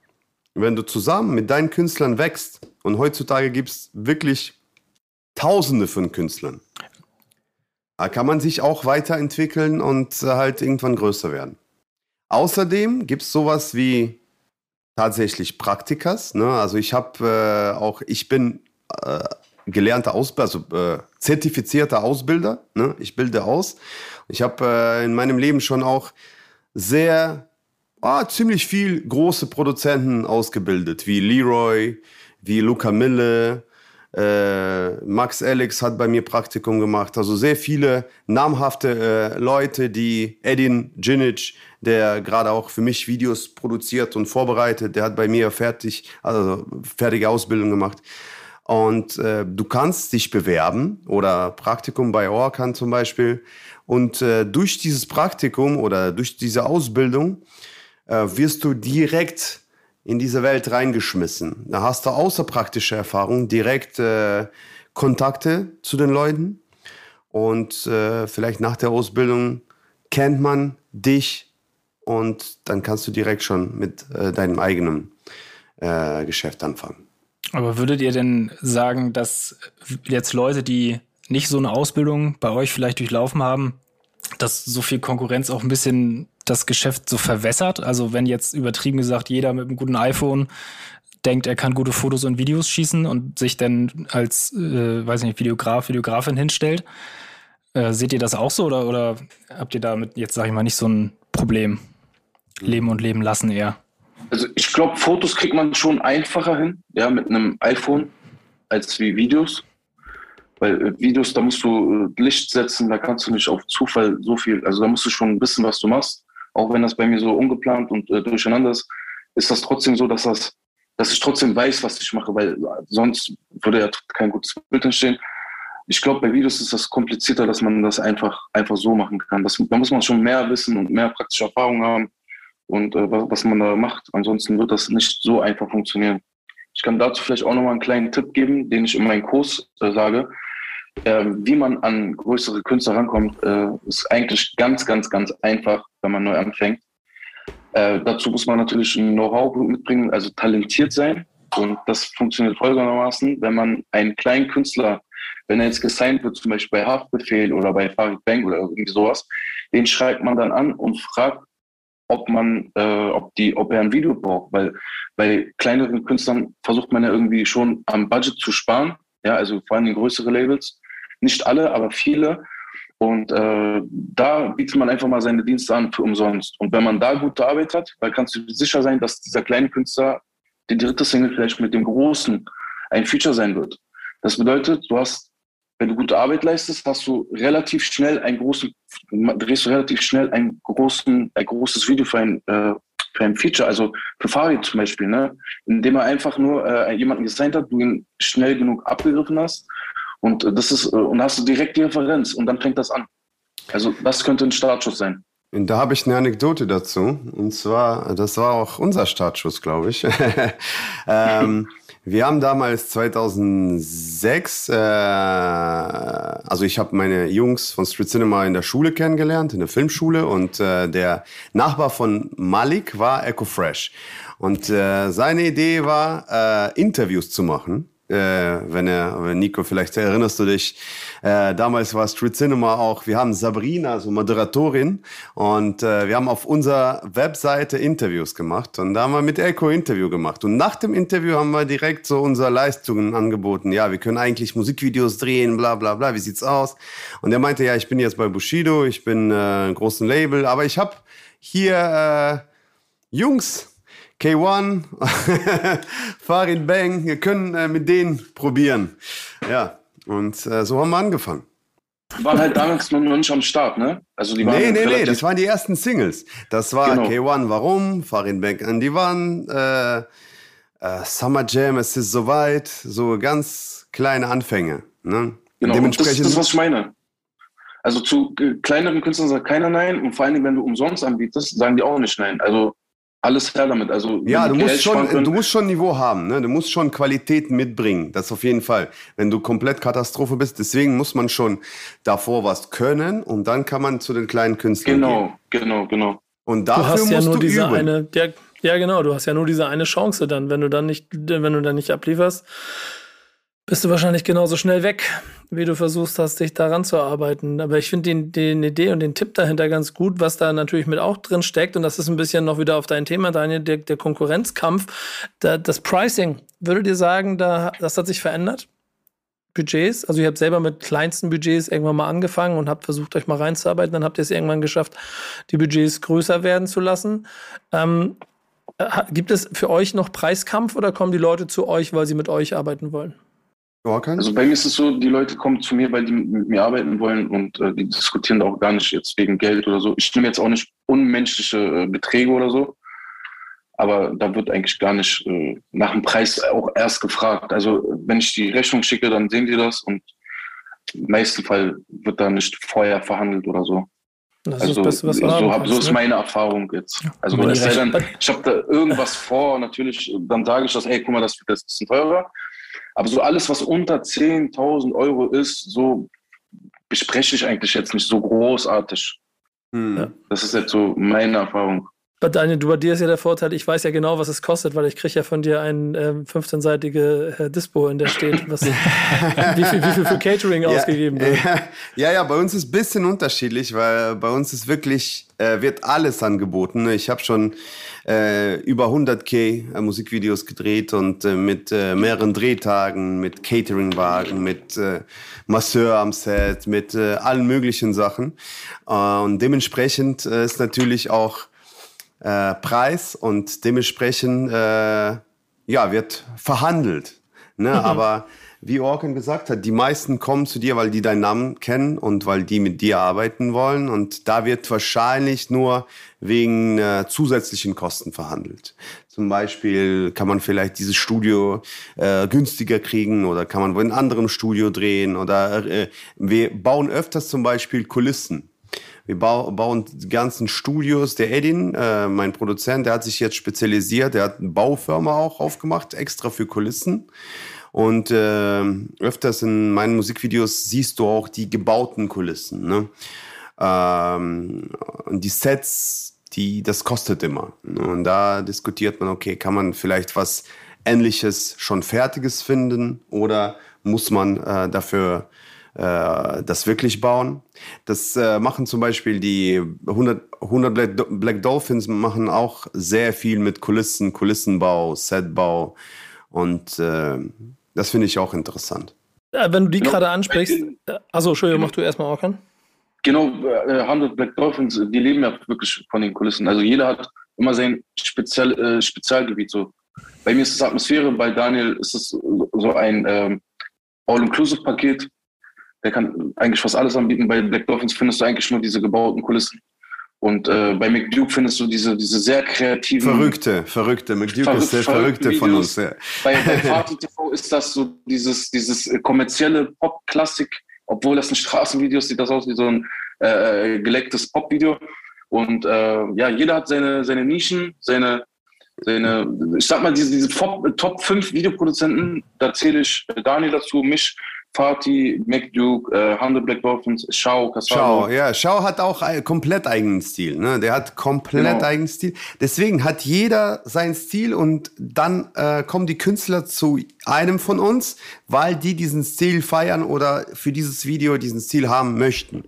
[SPEAKER 5] wenn du zusammen mit deinen Künstlern wächst, und heutzutage gibt es wirklich Tausende von Künstlern, da kann man sich auch weiterentwickeln und äh, halt irgendwann größer werden. Außerdem gibt es sowas wie tatsächlich Praktikas. Ne? Also ich habe äh, auch, ich bin äh, gelernter Ausbilder, also äh, zertifizierter Ausbilder. Ne? Ich bilde aus. Ich habe äh, in meinem Leben schon auch sehr, oh, ziemlich viel große Produzenten ausgebildet, wie Leroy, wie Luca Mille, äh, Max Alex hat bei mir Praktikum gemacht. Also sehr viele namhafte äh, Leute, die Edin Djinic, der gerade auch für mich Videos produziert und vorbereitet, der hat bei mir fertig, also fertige Ausbildung gemacht. Und äh, du kannst dich bewerben oder Praktikum bei Orkan zum Beispiel. Und äh, durch dieses Praktikum oder durch diese Ausbildung äh, wirst du direkt in diese Welt reingeschmissen. Da hast du außer praktischer Erfahrung direkt äh, Kontakte zu den Leuten und äh, vielleicht nach der Ausbildung kennt man dich und dann kannst du direkt schon mit äh, deinem eigenen äh, Geschäft anfangen.
[SPEAKER 4] Aber würdet ihr denn sagen, dass jetzt Leute, die nicht so eine Ausbildung bei euch vielleicht durchlaufen haben, dass so viel Konkurrenz auch ein bisschen das Geschäft so verwässert? Also wenn jetzt übertrieben gesagt jeder mit einem guten iPhone denkt, er kann gute Fotos und Videos schießen und sich dann als, äh, weiß nicht, Videograf, Videografin hinstellt. Äh, seht ihr das auch so oder, oder habt ihr damit jetzt, sag ich mal, nicht so ein Problem? Leben und leben lassen eher?
[SPEAKER 6] Also ich glaube, Fotos kriegt man schon einfacher hin, ja, mit einem iPhone als wie Videos. Weil äh, Videos, da musst du äh, Licht setzen, da kannst du nicht auf Zufall so viel, also da musst du schon wissen, was du machst. Auch wenn das bei mir so ungeplant und äh, durcheinander ist, ist das trotzdem so, dass das, dass ich trotzdem weiß, was ich mache, weil sonst würde ja kein gutes Bild entstehen. Ich glaube, bei Videos ist das komplizierter, dass man das einfach, einfach so machen kann. Das, da muss man schon mehr wissen und mehr praktische Erfahrung haben und äh, was, man da macht. Ansonsten wird das nicht so einfach funktionieren. Ich kann dazu vielleicht auch nochmal einen kleinen Tipp geben, den ich in meinem Kurs äh, sage äh, wie man an größere Künstler rankommt, äh, ist eigentlich ganz, ganz, ganz einfach, wenn man neu anfängt. Äh, dazu muss man natürlich ein Know-how mitbringen, also talentiert sein. Und das funktioniert folgendermaßen, wenn man einen kleinen Künstler, wenn er jetzt gesigned wird, zum Beispiel bei Haftbefehl oder bei Farid Bang oder irgendwie sowas, den schreibt man dann an und fragt, ob man, äh, ob die, ob er ein Video braucht, weil bei kleineren Künstlern versucht man ja irgendwie schon am Budget zu sparen, ja, also vor allem größere Labels, nicht alle, aber viele. Und äh, da bietet man einfach mal seine Dienste an für umsonst. Und wenn man da gute Arbeit hat, dann kannst du sicher sein, dass dieser kleine Künstler die dritte Single vielleicht mit dem großen ein Feature sein wird. Das bedeutet, du hast, wenn du gute Arbeit leistest, hast du relativ schnell einen großen, drehst du relativ schnell einen großen, ein großes Video für ein, äh, für ein Feature, also für Farid zum Beispiel, ne? indem er einfach nur äh, jemanden gesigned hat, du ihn schnell genug abgegriffen hast und das ist, äh, und hast du direkt die Referenz und dann fängt das an. Also das könnte ein Startschuss sein.
[SPEAKER 5] Und da habe ich eine Anekdote dazu. Und zwar, das war auch unser Startschuss, glaube ich. ähm, wir haben damals 2006, äh, also ich habe meine Jungs von Street Cinema in der Schule kennengelernt, in der Filmschule. Und äh, der Nachbar von Malik war Echo Fresh. Und äh, seine Idee war, äh, Interviews zu machen äh, wenn er, wenn Nico, vielleicht erinnerst du dich, äh, damals war Street Cinema auch, wir haben Sabrina, so Moderatorin, und äh, wir haben auf unserer Webseite Interviews gemacht und da haben wir mit Echo Interview gemacht. Und nach dem Interview haben wir direkt so unsere Leistungen angeboten. Ja, wir können eigentlich Musikvideos drehen, bla bla bla, wie sieht's aus? Und er meinte, ja, ich bin jetzt bei Bushido, ich bin äh, großen Label, aber ich habe hier äh, Jungs, K1, Farid Bang, wir können äh, mit denen probieren. Ja, und äh, so haben wir angefangen.
[SPEAKER 6] Waren halt damals noch nicht am Start, ne?
[SPEAKER 5] Also die waren nee, nee, nee, das waren die ersten Singles. Das war genau. K1, warum? Farid Bang an die Wand, äh, äh, Summer Jam, es ist soweit, so ganz kleine Anfänge. Ne?
[SPEAKER 6] Genau, Dementsprechend, das ist, was ich meine. Also zu äh, kleineren Künstlern sagt keiner nein und vor allem, wenn du umsonst anbietest, sagen die auch nicht nein. Also alles her damit. Also
[SPEAKER 5] ja, du musst schon, du musst schon Niveau haben, ne? Du musst schon Qualität mitbringen. Das auf jeden Fall. Wenn du komplett Katastrophe bist, deswegen muss man schon davor was können und dann kann man zu den kleinen Künstlern
[SPEAKER 6] genau, gehen. Genau, genau, genau.
[SPEAKER 1] Und dafür du hast ja nur diese üben. eine, der, ja genau, du hast ja nur diese eine Chance dann, wenn du dann nicht, wenn du dann nicht ablieferst bist du wahrscheinlich genauso schnell weg, wie du versuchst hast, dich daran zu arbeiten. Aber ich finde den, den Idee und den Tipp dahinter ganz gut, was da natürlich mit auch drin steckt. Und das ist ein bisschen noch wieder auf dein Thema, Daniel, der, der Konkurrenzkampf. Da, das Pricing, würde dir sagen, da, das hat sich verändert? Budgets. Also ihr habt selber mit kleinsten Budgets irgendwann mal angefangen und habt versucht, euch mal reinzuarbeiten. Dann habt ihr es irgendwann geschafft, die Budgets größer werden zu lassen. Ähm, gibt es für euch noch Preiskampf oder kommen die Leute zu euch, weil sie mit euch arbeiten wollen?
[SPEAKER 6] Also bei mir ist es so, die Leute kommen zu mir, weil die mit mir arbeiten wollen und äh, die diskutieren da auch gar nicht jetzt wegen Geld oder so. Ich nehme jetzt auch nicht unmenschliche äh, Beträge oder so, aber da wird eigentlich gar nicht äh, nach dem Preis auch erst gefragt. Also wenn ich die Rechnung schicke, dann sehen die das und im meisten Fall wird da nicht vorher verhandelt oder so. Das also, ist das Beste, so, hab, so ist ne? meine Erfahrung jetzt. Also es sei denn, ich habe da irgendwas vor, natürlich, dann sage ich das, ey, guck mal, das wird ein bisschen teurer. Aber so alles, was unter 10.000 Euro ist, so bespreche ich eigentlich jetzt nicht so großartig. Hm. Das ist jetzt so meine Erfahrung.
[SPEAKER 1] Bei, Daniel, du, bei dir ist ja der Vorteil, ich weiß ja genau, was es kostet, weil ich kriege ja von dir ein äh, 15-seitige äh, Dispo, in der steht, was, wie, viel, wie viel für Catering ja, ausgegeben wird.
[SPEAKER 5] Ja, ja, bei uns ist es ein bisschen unterschiedlich, weil bei uns ist wirklich, äh, wird alles angeboten. Ich habe schon äh, über 100k äh, Musikvideos gedreht und äh, mit äh, mehreren Drehtagen, mit Cateringwagen, mit äh, Masseur am Set, mit äh, allen möglichen Sachen. Und dementsprechend ist natürlich auch Preis und dementsprechend ja, wird verhandelt. Ne? Mhm. Aber wie Orkan gesagt hat, die meisten kommen zu dir, weil die deinen Namen kennen und weil die mit dir arbeiten wollen. Und da wird wahrscheinlich nur wegen äh, zusätzlichen Kosten verhandelt. Zum Beispiel kann man vielleicht dieses Studio äh, günstiger kriegen oder kann man wo in einem anderen Studio drehen oder äh, wir bauen öfters zum Beispiel Kulissen. Wir bauen die ganzen Studios. Der Edin, äh, mein Produzent, der hat sich jetzt spezialisiert. Der hat eine Baufirma auch aufgemacht, extra für Kulissen. Und äh, öfters in meinen Musikvideos siehst du auch die gebauten Kulissen. Ne? Ähm, die Sets, die, das kostet immer. Ne? Und da diskutiert man, okay, kann man vielleicht was Ähnliches schon Fertiges finden oder muss man äh, dafür äh, das wirklich bauen. Das äh, machen zum Beispiel die 100, 100 Black, Dolphins machen auch sehr viel mit Kulissen, Kulissenbau, Setbau und äh, das finde ich auch interessant.
[SPEAKER 1] Wenn du die genau. gerade ansprichst, also Entschuldigung, mach du erstmal Orkan.
[SPEAKER 6] Genau, äh, 100 Black Dolphins, die leben ja wirklich von den Kulissen. Also jeder hat immer sein Spezial, äh, Spezialgebiet. So. Bei mir ist es Atmosphäre, bei Daniel ist es so ein ähm, All-Inclusive-Paket der kann eigentlich fast alles anbieten. Bei Black Dolphins findest du eigentlich nur diese gebauten Kulissen. Und äh, bei McDuke findest du diese, diese sehr kreativen.
[SPEAKER 5] Verrückte, verrückte. McDuke verrückt, ist der Verrückte von uns. Ja.
[SPEAKER 6] Bei, bei Party TV ist das so dieses, dieses kommerzielle Pop-Klassik, obwohl das ein Straßenvideo sieht das aus wie so ein äh, gelecktes Pop-Video. Und äh, ja, jeder hat seine, seine Nischen, seine, seine, ich sag mal, diese, diese Top 5 Videoproduzenten, da zähle ich Daniel dazu, mich Fatih, McDuke, äh, Handel Black Dolphins, Shao,
[SPEAKER 5] Casado. Shao, ja, Shao hat auch einen komplett eigenen Stil. Ne? Der hat komplett genau. eigenen Stil. Deswegen hat jeder seinen Stil und dann äh, kommen die Künstler zu einem von uns, weil die diesen Stil feiern oder für dieses Video diesen Stil haben möchten.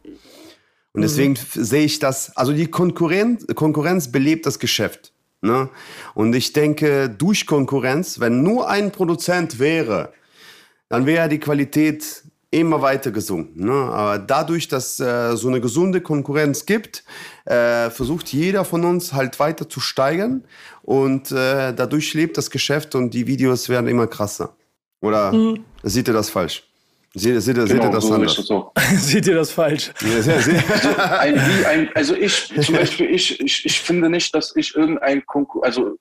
[SPEAKER 5] Und deswegen mhm. sehe ich das, also die Konkurrenz, Konkurrenz belebt das Geschäft. Ne? Und ich denke, durch Konkurrenz, wenn nur ein Produzent wäre, dann wäre die Qualität immer weiter gesunken. Ne? Aber dadurch, dass äh, so eine gesunde Konkurrenz gibt, äh, versucht jeder von uns halt weiter zu steigern und äh, dadurch lebt das Geschäft und die Videos werden immer krasser. Oder mhm. seht ihr das falsch? Seht, seht, genau, seht ihr das so anders?
[SPEAKER 1] So. seht ihr das falsch? Ja,
[SPEAKER 6] sehr, sehr. Also, ein, ein, also ich, zum Beispiel, ich, ich, ich finde nicht, dass ich irgendein Konkurrent, also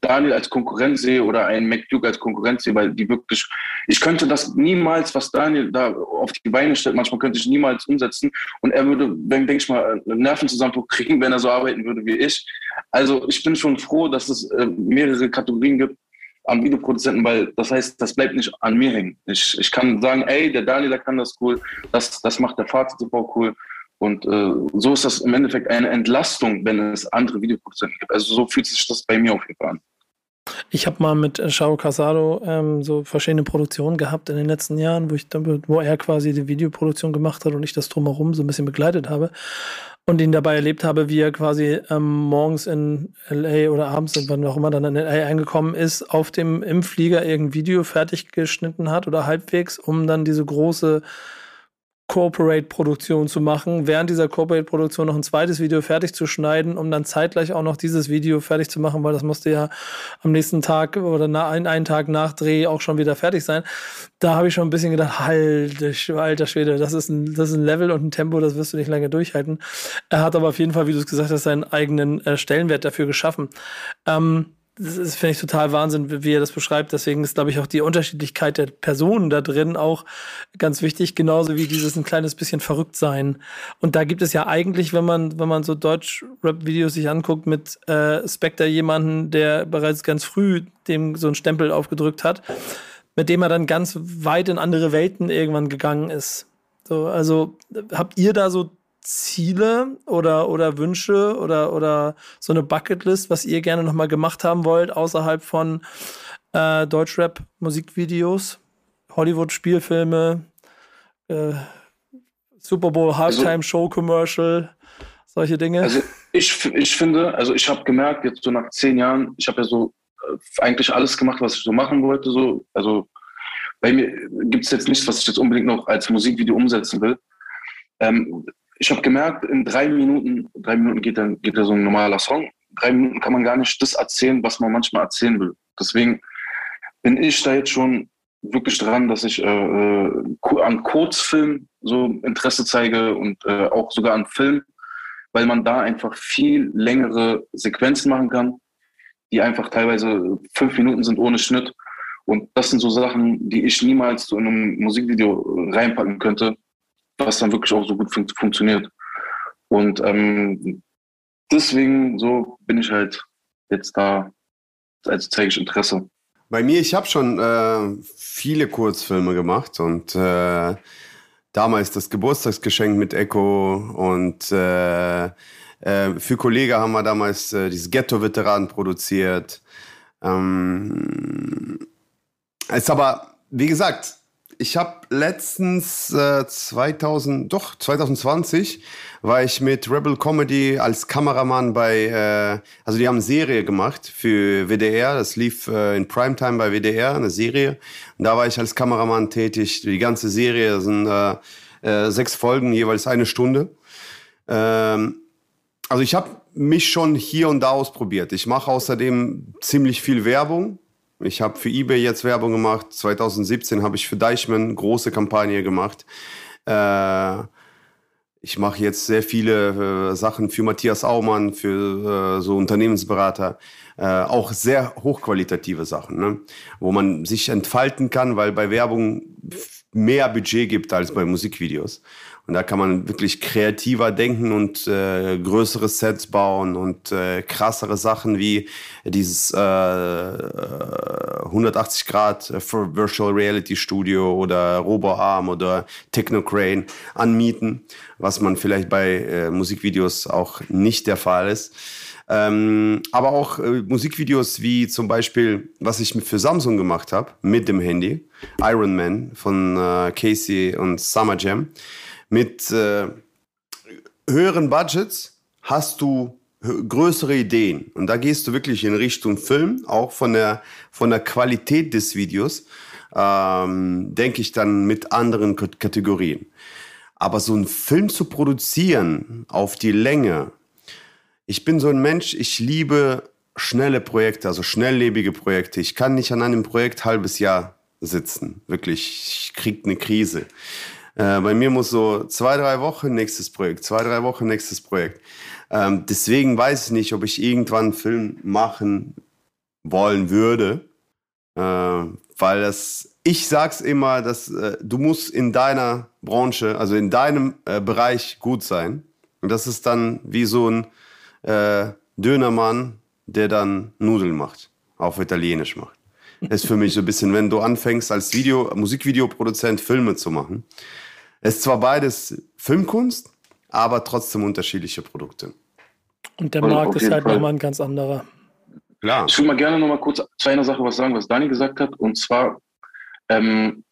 [SPEAKER 6] Daniel als Konkurrent sehe oder einen McDuke als Konkurrent sehe, weil die wirklich, ich könnte das niemals, was Daniel da auf die Beine stellt, manchmal könnte ich niemals umsetzen und er würde, denke ich mal, einen Nervenzusammenbruch kriegen, wenn er so arbeiten würde wie ich. Also ich bin schon froh, dass es äh, mehrere Kategorien gibt an Videoproduzenten, weil das heißt, das bleibt nicht an mir hängen. Ich, ich kann sagen, ey, der Daniel, der kann das cool, das, das macht der Vater super cool. Und äh, so ist das im Endeffekt eine Entlastung, wenn es andere Videoproduzenten gibt. Also so fühlt sich das bei mir auf jeden Fall an.
[SPEAKER 1] Ich habe mal mit Shao Casado ähm, so verschiedene Produktionen gehabt in den letzten Jahren, wo, ich, wo er quasi die Videoproduktion gemacht hat und ich das drumherum so ein bisschen begleitet habe und ihn dabei erlebt habe, wie er quasi ähm, morgens in LA oder abends, wann auch immer dann in LA eingekommen ist, auf dem im Flieger irgendein Video fertig geschnitten hat oder halbwegs, um dann diese große Corporate-Produktion zu machen, während dieser Corporate-Produktion noch ein zweites Video fertig zu schneiden, um dann zeitgleich auch noch dieses Video fertig zu machen, weil das musste ja am nächsten Tag oder einen, einen Tag nach Dreh auch schon wieder fertig sein. Da habe ich schon ein bisschen gedacht, halt, alter Schwede, das ist, ein, das ist ein Level und ein Tempo, das wirst du nicht lange durchhalten. Er hat aber auf jeden Fall, wie du es gesagt hast, seinen eigenen äh, Stellenwert dafür geschaffen. Ähm, das finde ich total Wahnsinn, wie er das beschreibt. Deswegen ist, glaube ich, auch die Unterschiedlichkeit der Personen da drin auch ganz wichtig, genauso wie dieses ein kleines bisschen verrückt sein. Und da gibt es ja eigentlich, wenn man, wenn man so Deutsch-Rap-Videos sich anguckt, mit äh, Spectre jemanden, der bereits ganz früh dem so einen Stempel aufgedrückt hat, mit dem er dann ganz weit in andere Welten irgendwann gegangen ist. So, also habt ihr da so Ziele oder, oder Wünsche oder, oder so eine Bucketlist, was ihr gerne nochmal gemacht haben wollt, außerhalb von äh, Deutschrap-Musikvideos, Hollywood-Spielfilme, äh, Super Bowl also Halftime-Show-Commercial, solche Dinge?
[SPEAKER 6] Also ich, ich finde, also ich habe gemerkt, jetzt so nach zehn Jahren, ich habe ja so äh, eigentlich alles gemacht, was ich so machen wollte. So. Also bei mir gibt es jetzt nichts, was ich jetzt unbedingt noch als Musikvideo umsetzen will. Ähm, ich habe gemerkt, in drei Minuten, drei Minuten geht dann geht da so ein normaler Song. Drei Minuten kann man gar nicht das erzählen, was man manchmal erzählen will. Deswegen bin ich da jetzt schon wirklich dran, dass ich äh, äh an Kurzfilm so Interesse zeige und äh, auch sogar an Film, weil man da einfach viel längere Sequenzen machen kann, die einfach teilweise fünf Minuten sind ohne Schnitt. Und das sind so Sachen, die ich niemals so in einem Musikvideo reinpacken könnte, was dann wirklich auch so gut fun funktioniert. Und ähm, deswegen so bin ich halt jetzt da, also zeige ich Interesse.
[SPEAKER 5] Bei mir, ich habe schon äh, viele Kurzfilme gemacht und äh, damals das Geburtstagsgeschenk mit Echo und äh, äh, für Kollege haben wir damals äh, dieses Ghetto-Veteranen produziert. Ähm, ist aber, wie gesagt, ich habe letztens äh, 2000, doch 2020 war ich mit Rebel Comedy als Kameramann bei, äh, also die haben Serie gemacht für WDR, das lief äh, in Primetime bei WDR, eine Serie. Und da war ich als Kameramann tätig. Die ganze Serie sind äh, äh, sechs Folgen, jeweils eine Stunde. Ähm, also ich habe mich schon hier und da ausprobiert. Ich mache außerdem ziemlich viel Werbung ich habe für eBay jetzt Werbung gemacht. 2017 habe ich für Deichmann große Kampagne gemacht. Äh, ich mache jetzt sehr viele äh, Sachen für Matthias Aumann, für äh, so Unternehmensberater. Äh, auch sehr hochqualitative Sachen, ne? wo man sich entfalten kann, weil bei Werbung mehr Budget gibt als bei Musikvideos. Und da kann man wirklich kreativer denken und äh, größere Sets bauen und äh, krassere Sachen wie dieses äh, 180 Grad für Virtual Reality Studio oder RoboArm oder Technocrane anmieten, was man vielleicht bei äh, Musikvideos auch nicht der Fall ist. Ähm, aber auch äh, Musikvideos wie zum Beispiel, was ich für Samsung gemacht habe, mit dem Handy, Iron Man von äh, Casey und Summer Jam mit äh, höheren Budgets hast du größere Ideen. Und da gehst du wirklich in Richtung Film, auch von der, von der Qualität des Videos, ähm, denke ich dann mit anderen Kategorien. Aber so einen Film zu produzieren auf die Länge, ich bin so ein Mensch, ich liebe schnelle Projekte, also schnelllebige Projekte. Ich kann nicht an einem Projekt halbes Jahr sitzen. Wirklich, ich krieg eine Krise. Äh, bei mir muss so zwei, drei Wochen nächstes Projekt, zwei, drei Wochen nächstes Projekt. Ähm, deswegen weiß ich nicht, ob ich irgendwann einen Film machen wollen würde, äh, weil das, ich sag's immer, dass äh, du musst in deiner Branche, also in deinem äh, Bereich gut sein. Und das ist dann wie so ein äh, Dönermann, der dann Nudeln macht, auf Italienisch macht. Das ist für mich so ein bisschen, wenn du anfängst als Video, Musikvideoproduzent Filme zu machen. Es ist zwar beides Filmkunst, aber trotzdem unterschiedliche Produkte.
[SPEAKER 1] Und der Markt ist halt nochmal ein ganz anderer.
[SPEAKER 6] Klar. Ich würde mal gerne nochmal kurz zu einer Sache was sagen, was Dani gesagt hat. Und zwar, ähm,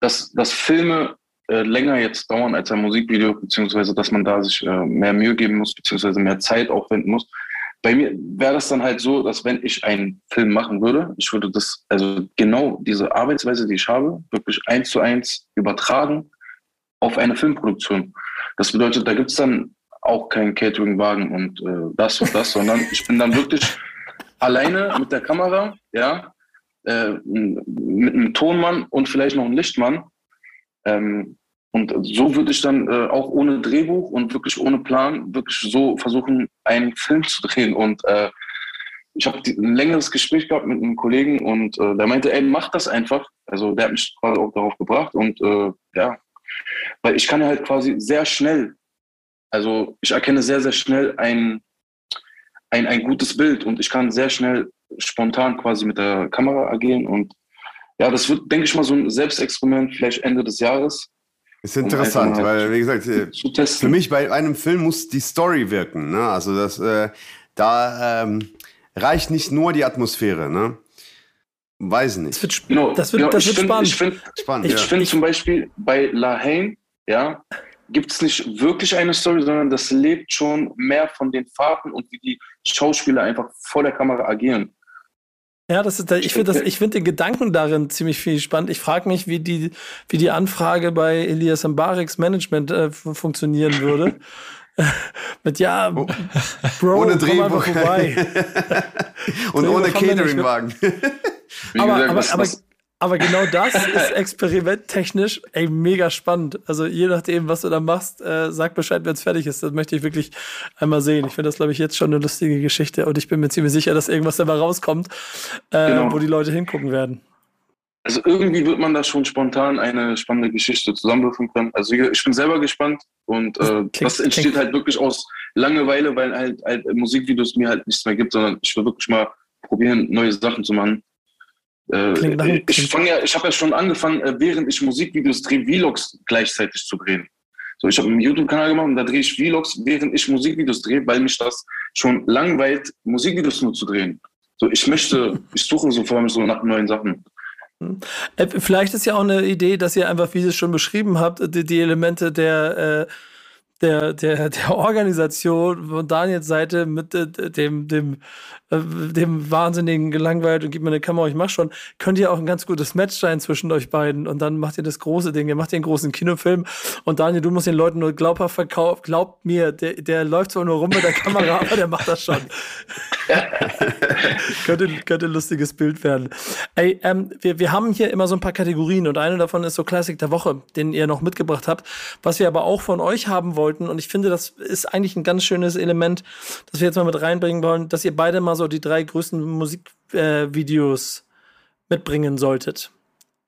[SPEAKER 6] dass, dass Filme äh, länger jetzt dauern als ein Musikvideo, beziehungsweise dass man da sich äh, mehr Mühe geben muss, beziehungsweise mehr Zeit aufwenden muss. Bei mir wäre das dann halt so, dass wenn ich einen Film machen würde, ich würde das, also genau diese Arbeitsweise, die ich habe, wirklich eins zu eins übertragen auf eine Filmproduktion. Das bedeutet, da gibt es dann auch keinen Cateringwagen und äh, das und das, sondern ich bin dann wirklich alleine mit der Kamera, ja, äh, mit einem Tonmann und vielleicht noch einem Lichtmann. Ähm, und so würde ich dann äh, auch ohne Drehbuch und wirklich ohne Plan wirklich so versuchen, einen Film zu drehen. Und äh, ich habe ein längeres Gespräch gehabt mit einem Kollegen und äh, der meinte, ey, mach das einfach. Also der hat mich quasi auch darauf gebracht und äh, ja, weil ich kann halt quasi sehr schnell, also ich erkenne sehr, sehr schnell ein, ein, ein gutes Bild und ich kann sehr schnell spontan quasi mit der Kamera agieren und ja, das wird, denke ich mal, so ein Selbstexperiment vielleicht Ende des Jahres.
[SPEAKER 5] Ist interessant, um weil, wie gesagt, äh, für mich bei einem Film muss die Story wirken. Ne? Also das, äh, da ähm, reicht nicht nur die Atmosphäre. Ne? Weiß nicht.
[SPEAKER 1] Das wird, genau, das wird, genau, das wird find, spannend.
[SPEAKER 6] Ich finde ich, ja. find zum Beispiel bei La Haine, ja, gibt es nicht wirklich eine Story, sondern das lebt schon mehr von den Fahrten und wie die Schauspieler einfach vor der Kamera agieren.
[SPEAKER 1] Ja, das ist, ich finde find den Gedanken darin ziemlich viel spannend. Ich frage mich, wie die, wie die Anfrage bei Elias Mbareks Management äh, funktionieren würde. Mit ja, oh.
[SPEAKER 5] Bro, ohne Drehbuch. und ohne Cateringwagen.
[SPEAKER 1] Aber, gesagt, aber, aber, aber, genau das ist experimenttechnisch ey, mega spannend. Also je nachdem, was du da machst, äh, sag Bescheid, wenn es fertig ist. Das möchte ich wirklich einmal sehen. Ich finde das, glaube ich, jetzt schon eine lustige Geschichte und ich bin mir ziemlich sicher, dass irgendwas dabei rauskommt, äh, genau. wo die Leute hingucken werden.
[SPEAKER 6] Also irgendwie wird man da schon spontan eine spannende Geschichte zusammenrufen können. Also ich bin selber gespannt und äh, das entsteht klingt. halt wirklich aus Langeweile, weil halt, halt Musikvideos mir halt nichts mehr gibt, sondern ich will wirklich mal probieren, neue Sachen zu machen. Äh, ich fange ja, ich habe ja schon angefangen, äh, während ich Musikvideos drehe, Vlogs gleichzeitig zu drehen. So, ich habe einen YouTube-Kanal gemacht und da drehe ich Vlogs, während ich Musikvideos drehe, weil mich das schon langweilt, Musikvideos nur zu drehen. So, ich möchte, ich suche so vor allem so nach neuen Sachen.
[SPEAKER 1] Äh, vielleicht ist ja auch eine Idee, dass ihr einfach, wie ihr es schon beschrieben habt, die, die Elemente der äh, der, der, der Organisation von Daniels Seite mit äh, dem, dem, äh, dem wahnsinnigen gelangweilt und gib mir eine Kamera, ich mach schon, könnt ihr auch ein ganz gutes Match sein zwischen euch beiden und dann macht ihr das große Ding, ihr macht den großen Kinofilm und Daniel, du musst den Leuten nur glaubhaft verkaufen, glaubt mir, der, der läuft zwar nur rum mit der Kamera, aber der macht das schon. könnte, könnte ein lustiges Bild werden. Ey, ähm, wir, wir haben hier immer so ein paar Kategorien und eine davon ist so Classic der Woche, den ihr noch mitgebracht habt. Was wir aber auch von euch haben wollen, wollten. Und ich finde, das ist eigentlich ein ganz schönes Element, das wir jetzt mal mit reinbringen wollen, dass ihr beide mal so die drei größten Musikvideos äh, mitbringen solltet.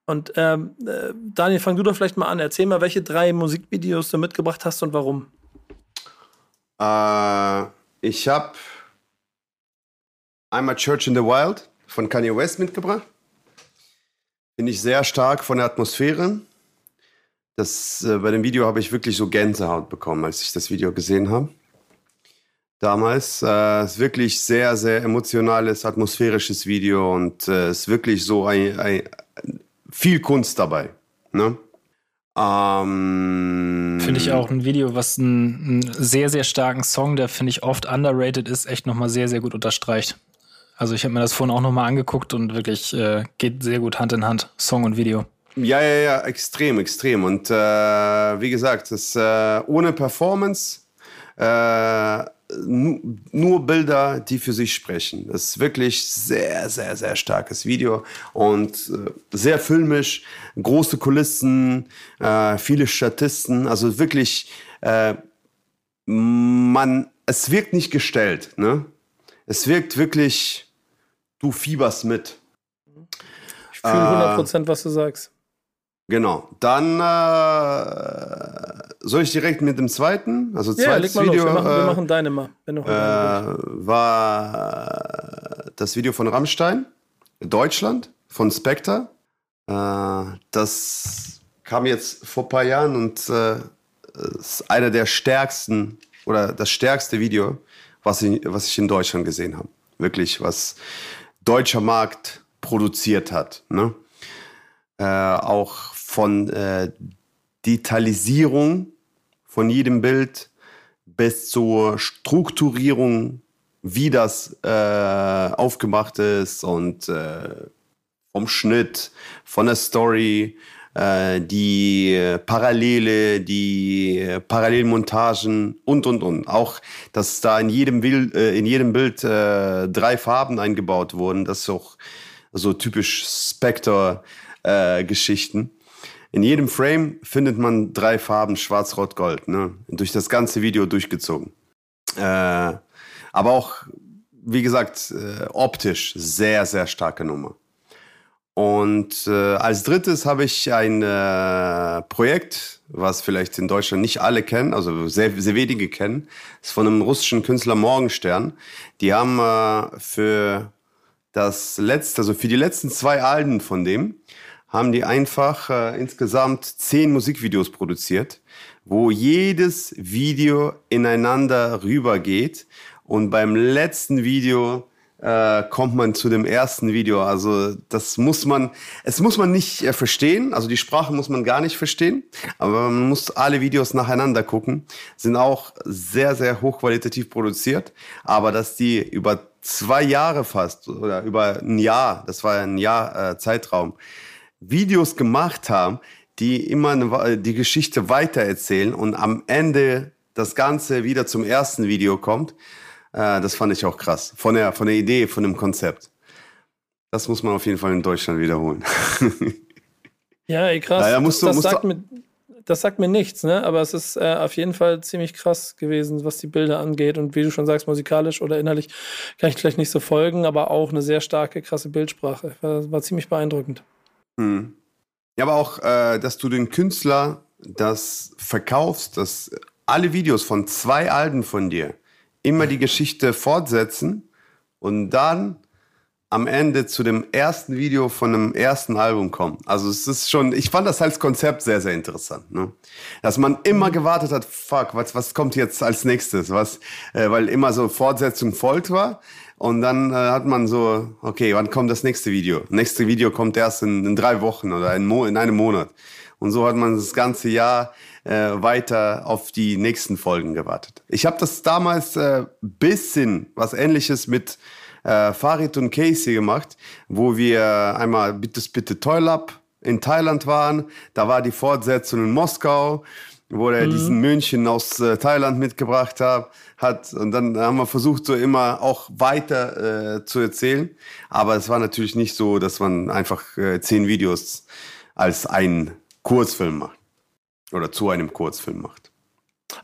[SPEAKER 1] Und ähm, äh, Daniel, fang du doch vielleicht mal an. Erzähl mal, welche drei Musikvideos du mitgebracht hast und warum.
[SPEAKER 5] Äh, ich habe einmal Church in the Wild von Kanye West mitgebracht. Finde ich sehr stark von der Atmosphäre. Das, äh, bei dem Video habe ich wirklich so Gänsehaut bekommen, als ich das Video gesehen habe. Damals. Äh, ist wirklich sehr, sehr emotionales, atmosphärisches Video und äh, ist wirklich so ein, ein, viel Kunst dabei. Ne?
[SPEAKER 4] Ähm, finde ich auch ein Video, was einen, sehr, sehr starken Song, der finde ich oft underrated ist, echt nochmal sehr, sehr gut unterstreicht. Also ich habe mir das vorhin auch nochmal angeguckt und wirklich äh, geht sehr gut Hand in Hand, Song und Video.
[SPEAKER 5] Ja, ja, ja, extrem, extrem. Und äh, wie gesagt, das, äh, ohne Performance, äh, nur Bilder, die für sich sprechen. Das ist wirklich sehr, sehr, sehr starkes Video und äh, sehr filmisch, große Kulissen, äh, viele Statisten, also wirklich, äh, man, es wirkt nicht gestellt, ne? Es wirkt wirklich, du fieberst mit.
[SPEAKER 1] Ich fühle 100%, was du sagst.
[SPEAKER 5] Genau. Dann äh, soll ich direkt mit dem zweiten, also ja, zweites Video.
[SPEAKER 1] Wir machen, wir machen deine mal.
[SPEAKER 5] Wenn äh, war das Video von Rammstein, Deutschland, von Spectre. Äh, das kam jetzt vor ein paar Jahren und äh, ist einer der stärksten oder das stärkste Video, was ich, was ich in Deutschland gesehen habe. Wirklich, was deutscher Markt produziert hat. Ne? Äh, auch von äh, Detailisierung von jedem Bild bis zur Strukturierung, wie das äh, aufgemacht ist und äh, vom Schnitt, von der Story, äh, die Parallele, die Parallelmontagen und und und. Auch, dass da in jedem, Bild, äh, in jedem Bild äh, drei Farben eingebaut wurden, das ist auch so typisch Spectre-Geschichten. In jedem Frame findet man drei Farben, schwarz, rot, gold, ne? Durch das ganze Video durchgezogen. Äh, aber auch, wie gesagt, äh, optisch sehr, sehr starke Nummer. Und äh, als drittes habe ich ein äh, Projekt, was vielleicht in Deutschland nicht alle kennen, also sehr, sehr wenige kennen. Das ist von einem russischen Künstler Morgenstern. Die haben äh, für das letzte, also für die letzten zwei Alben von dem, haben die einfach äh, insgesamt zehn Musikvideos produziert, wo jedes Video ineinander rübergeht. Und beim letzten Video äh, kommt man zu dem ersten Video. Also das muss man, es muss man nicht äh, verstehen. Also die Sprache muss man gar nicht verstehen. Aber man muss alle Videos nacheinander gucken. Sind auch sehr, sehr hochqualitativ produziert. Aber dass die über zwei Jahre fast oder über ein Jahr, das war ein Jahr äh, Zeitraum, Videos gemacht haben, die immer eine, die Geschichte weitererzählen und am Ende das Ganze wieder zum ersten Video kommt. Äh, das fand ich auch krass. Von der, von der Idee, von dem Konzept. Das muss man auf jeden Fall in Deutschland wiederholen.
[SPEAKER 1] ja, ey, krass. Naja, musst du, das, musst sagt mir, das sagt mir nichts, ne? aber es ist äh, auf jeden Fall ziemlich krass gewesen, was die Bilder angeht. Und wie du schon sagst, musikalisch oder innerlich kann ich vielleicht nicht so folgen, aber auch eine sehr starke, krasse Bildsprache. War, war ziemlich beeindruckend.
[SPEAKER 5] Hm. Ja, aber auch, äh, dass du den Künstler das verkaufst, dass alle Videos von zwei Alben von dir immer die Geschichte fortsetzen und dann am Ende zu dem ersten Video von einem ersten Album kommen. Also es ist schon, ich fand das als Konzept sehr, sehr interessant. Ne? Dass man immer mhm. gewartet hat, fuck, was, was kommt jetzt als nächstes? Was, äh, weil immer so Fortsetzung folgt war. Und dann äh, hat man so, okay, wann kommt das nächste Video? Nächste Video kommt erst in, in drei Wochen oder in, Mo in einem Monat. Und so hat man das ganze Jahr äh, weiter auf die nächsten Folgen gewartet. Ich habe das damals äh, bisschen was Ähnliches mit äh, Farid und Casey gemacht, wo wir einmal Bitte Bitte Toil Up in Thailand waren. Da war die Fortsetzung in Moskau, wo er mhm. diesen München aus äh, Thailand mitgebracht hat, hat. Und dann haben wir versucht, so immer auch weiter äh, zu erzählen. Aber es war natürlich nicht so, dass man einfach äh, zehn Videos als einen Kurzfilm macht. Oder zu einem Kurzfilm macht.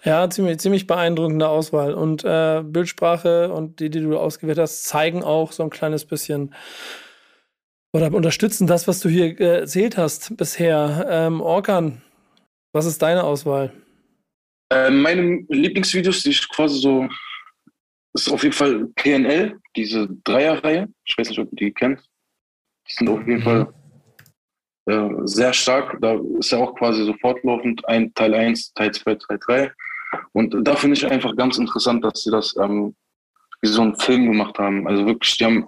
[SPEAKER 1] Ja, ziemlich, ziemlich beeindruckende Auswahl. Und äh, Bildsprache und die, die du ausgewählt hast, zeigen auch so ein kleines bisschen oder unterstützen das, was du hier äh, erzählt hast bisher. Ähm, Orkan, was ist deine Auswahl?
[SPEAKER 6] Äh, meine Lieblingsvideos, die ich quasi so, ist auf jeden Fall PNL, diese Dreierreihe. Ich weiß nicht, ob du die kennst. Die sind auf jeden mhm. Fall äh, sehr stark. Da ist ja auch quasi so fortlaufend ein Teil 1, Teil 2, Teil 3. Und da finde ich einfach ganz interessant, dass sie das ähm, wie so einen Film gemacht haben. Also wirklich, die haben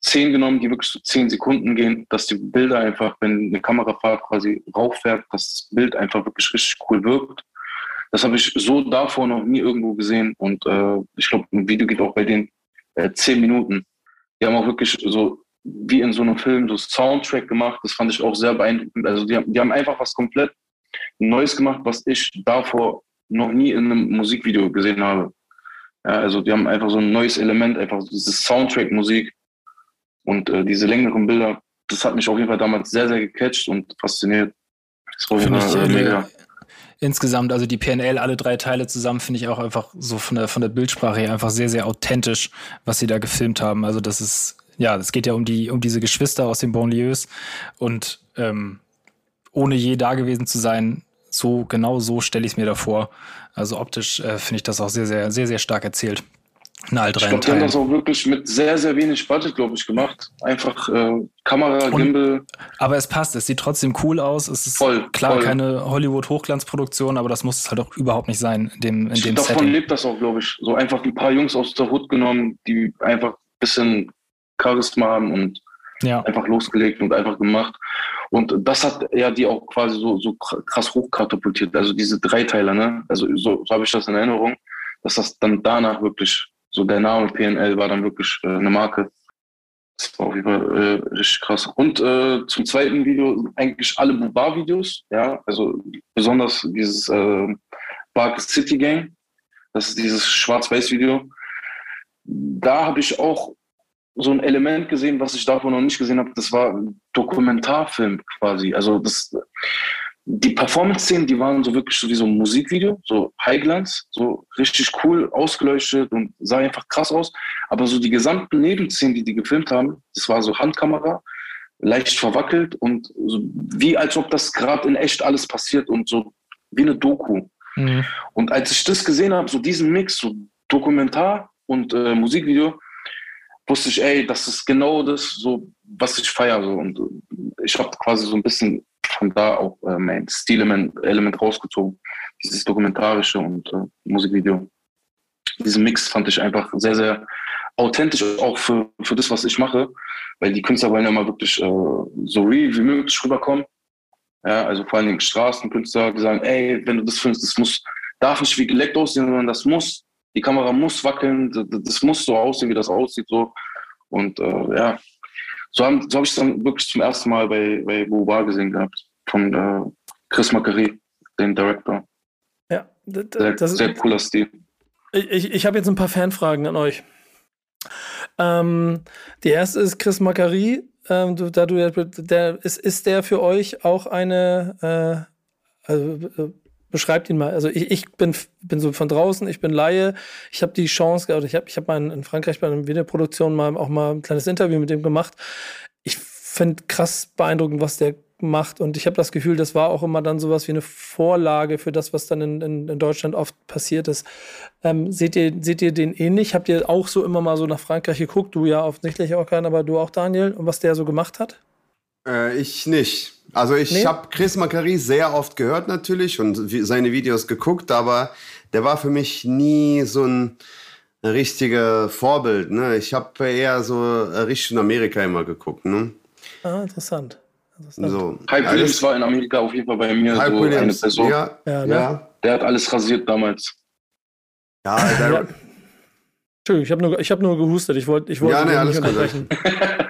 [SPEAKER 6] zehn genommen, die wirklich so zehn Sekunden gehen, dass die Bilder einfach, wenn eine Kamerafahrt quasi rauffährt, dass das Bild einfach wirklich richtig cool wirkt. Das habe ich so davor noch nie irgendwo gesehen. Und äh, ich glaube, ein Video geht auch bei denen äh, zehn Minuten. Die haben auch wirklich so wie in so einem Film so Soundtrack gemacht. Das fand ich auch sehr beeindruckend. Also die, die haben einfach was komplett Neues gemacht, was ich davor noch nie in einem Musikvideo gesehen habe. Ja, also die haben einfach so ein neues Element, einfach diese Soundtrack-Musik und äh, diese längeren Bilder. Das hat mich auf jeden Fall damals sehr, sehr gecatcht und fasziniert. Das war
[SPEAKER 4] ich, äh, mega. Insgesamt, also die PNL, alle drei Teile zusammen, finde ich auch einfach so von der, von der Bildsprache her einfach sehr, sehr authentisch, was sie da gefilmt haben. Also das ist, ja, es geht ja um die, um diese Geschwister aus den Banlieues und ähm, ohne je da gewesen zu sein, so genau so stelle ich es mir da vor. Also optisch äh, finde ich das auch sehr, sehr, sehr, sehr stark erzählt.
[SPEAKER 6] In all drei ich glaube, die haben das auch wirklich mit sehr, sehr wenig Budget, glaube ich, gemacht. Einfach äh, Kamera, Gimbal.
[SPEAKER 4] Aber es passt, es sieht trotzdem cool aus. Es ist voll, klar voll. keine Hollywood-Hochglanzproduktion, aber das muss es halt auch überhaupt nicht sein in dem, in dem
[SPEAKER 6] Davon Setting. lebt das auch, glaube ich. So einfach ein paar Jungs aus der Hut genommen, die einfach ein bisschen Charisma haben und ja. einfach losgelegt und einfach gemacht. Und das hat ja die auch quasi so, so krass hochkatapultiert. Also diese Dreiteiler, ne? Also so, so habe ich das in Erinnerung, dass das dann danach wirklich, so der Name PNL war dann wirklich äh, eine Marke. Das war auf jeden Fall äh, richtig krass. Und äh, zum zweiten Video eigentlich alle Bar-Videos, ja, also besonders dieses äh, Bark City Gang, das ist dieses Schwarz-Weiß-Video. Da habe ich auch so ein Element gesehen, was ich davor noch nicht gesehen habe. Das war ein Dokumentarfilm quasi. Also das, die Performance-Szenen, die waren so wirklich so wie so ein Musikvideo, so Highglanz, so richtig cool ausgeleuchtet und sah einfach krass aus. Aber so die gesamten Nebenszenen, die die gefilmt haben, das war so Handkamera, leicht verwackelt und so wie als ob das gerade in echt alles passiert und so wie eine Doku. Mhm. Und als ich das gesehen habe, so diesen Mix, so Dokumentar und äh, Musikvideo, wusste ich, ey, das ist genau das, so, was ich feiere. So. Und ich habe quasi so ein bisschen von da auch äh, mein Stilelement Element rausgezogen. Dieses dokumentarische und äh, Musikvideo. Diesen Mix fand ich einfach sehr, sehr authentisch, auch für, für das, was ich mache. Weil die Künstler wollen ja immer wirklich äh, so real wie möglich rüberkommen. Ja, also vor allen Dingen Straßenkünstler, die sagen, ey, wenn du das findest, das muss, darf nicht wie geleckt aussehen, sondern das muss die Kamera muss wackeln, das muss so aussehen, wie das aussieht. So. Und äh, ja, so, haben, so habe ich es dann wirklich zum ersten Mal bei, bei Boba gesehen gehabt, von äh, Chris Macari, dem Director.
[SPEAKER 1] Ja,
[SPEAKER 6] sehr, das ist sehr cooler Stil.
[SPEAKER 1] Ich, ich, ich habe jetzt ein paar Fanfragen an euch. Ähm, die erste ist Chris Macari. Ähm, du, da du, der, ist, ist der für euch auch eine äh, also, äh, beschreibt ihn mal. Also ich, ich bin, bin so von draußen, ich bin Laie. Ich habe die Chance, oder ich habe ich hab mal in Frankreich bei einer Videoproduktion mal auch mal ein kleines Interview mit dem gemacht. Ich finde krass beeindruckend, was der macht. Und ich habe das Gefühl, das war auch immer dann sowas wie eine Vorlage für das, was dann in, in, in Deutschland oft passiert ist. Ähm, seht, ihr, seht ihr den ähnlich? Habt ihr auch so immer mal so nach Frankreich geguckt? Du ja offensichtlich auch keinen, aber du auch, Daniel, und was der so gemacht hat?
[SPEAKER 5] Äh, ich nicht. Also ich nee? habe Chris Macari sehr oft gehört natürlich und seine Videos geguckt, aber der war für mich nie so ein richtiger Vorbild. Ne? Ich habe eher so Richtung Amerika immer geguckt. Ne?
[SPEAKER 1] Ah, interessant.
[SPEAKER 6] interessant. So. Hype Williams war in Amerika auf jeden Fall bei mir Hype so Williams, eine Person. Ja, ja, ne? ja, Der hat alles rasiert damals.
[SPEAKER 1] Ja, der, ja. Entschuldigung, ich habe nur, hab nur gehustet. Ich wollte ich wollt ja, nee, nicht unterbrechen.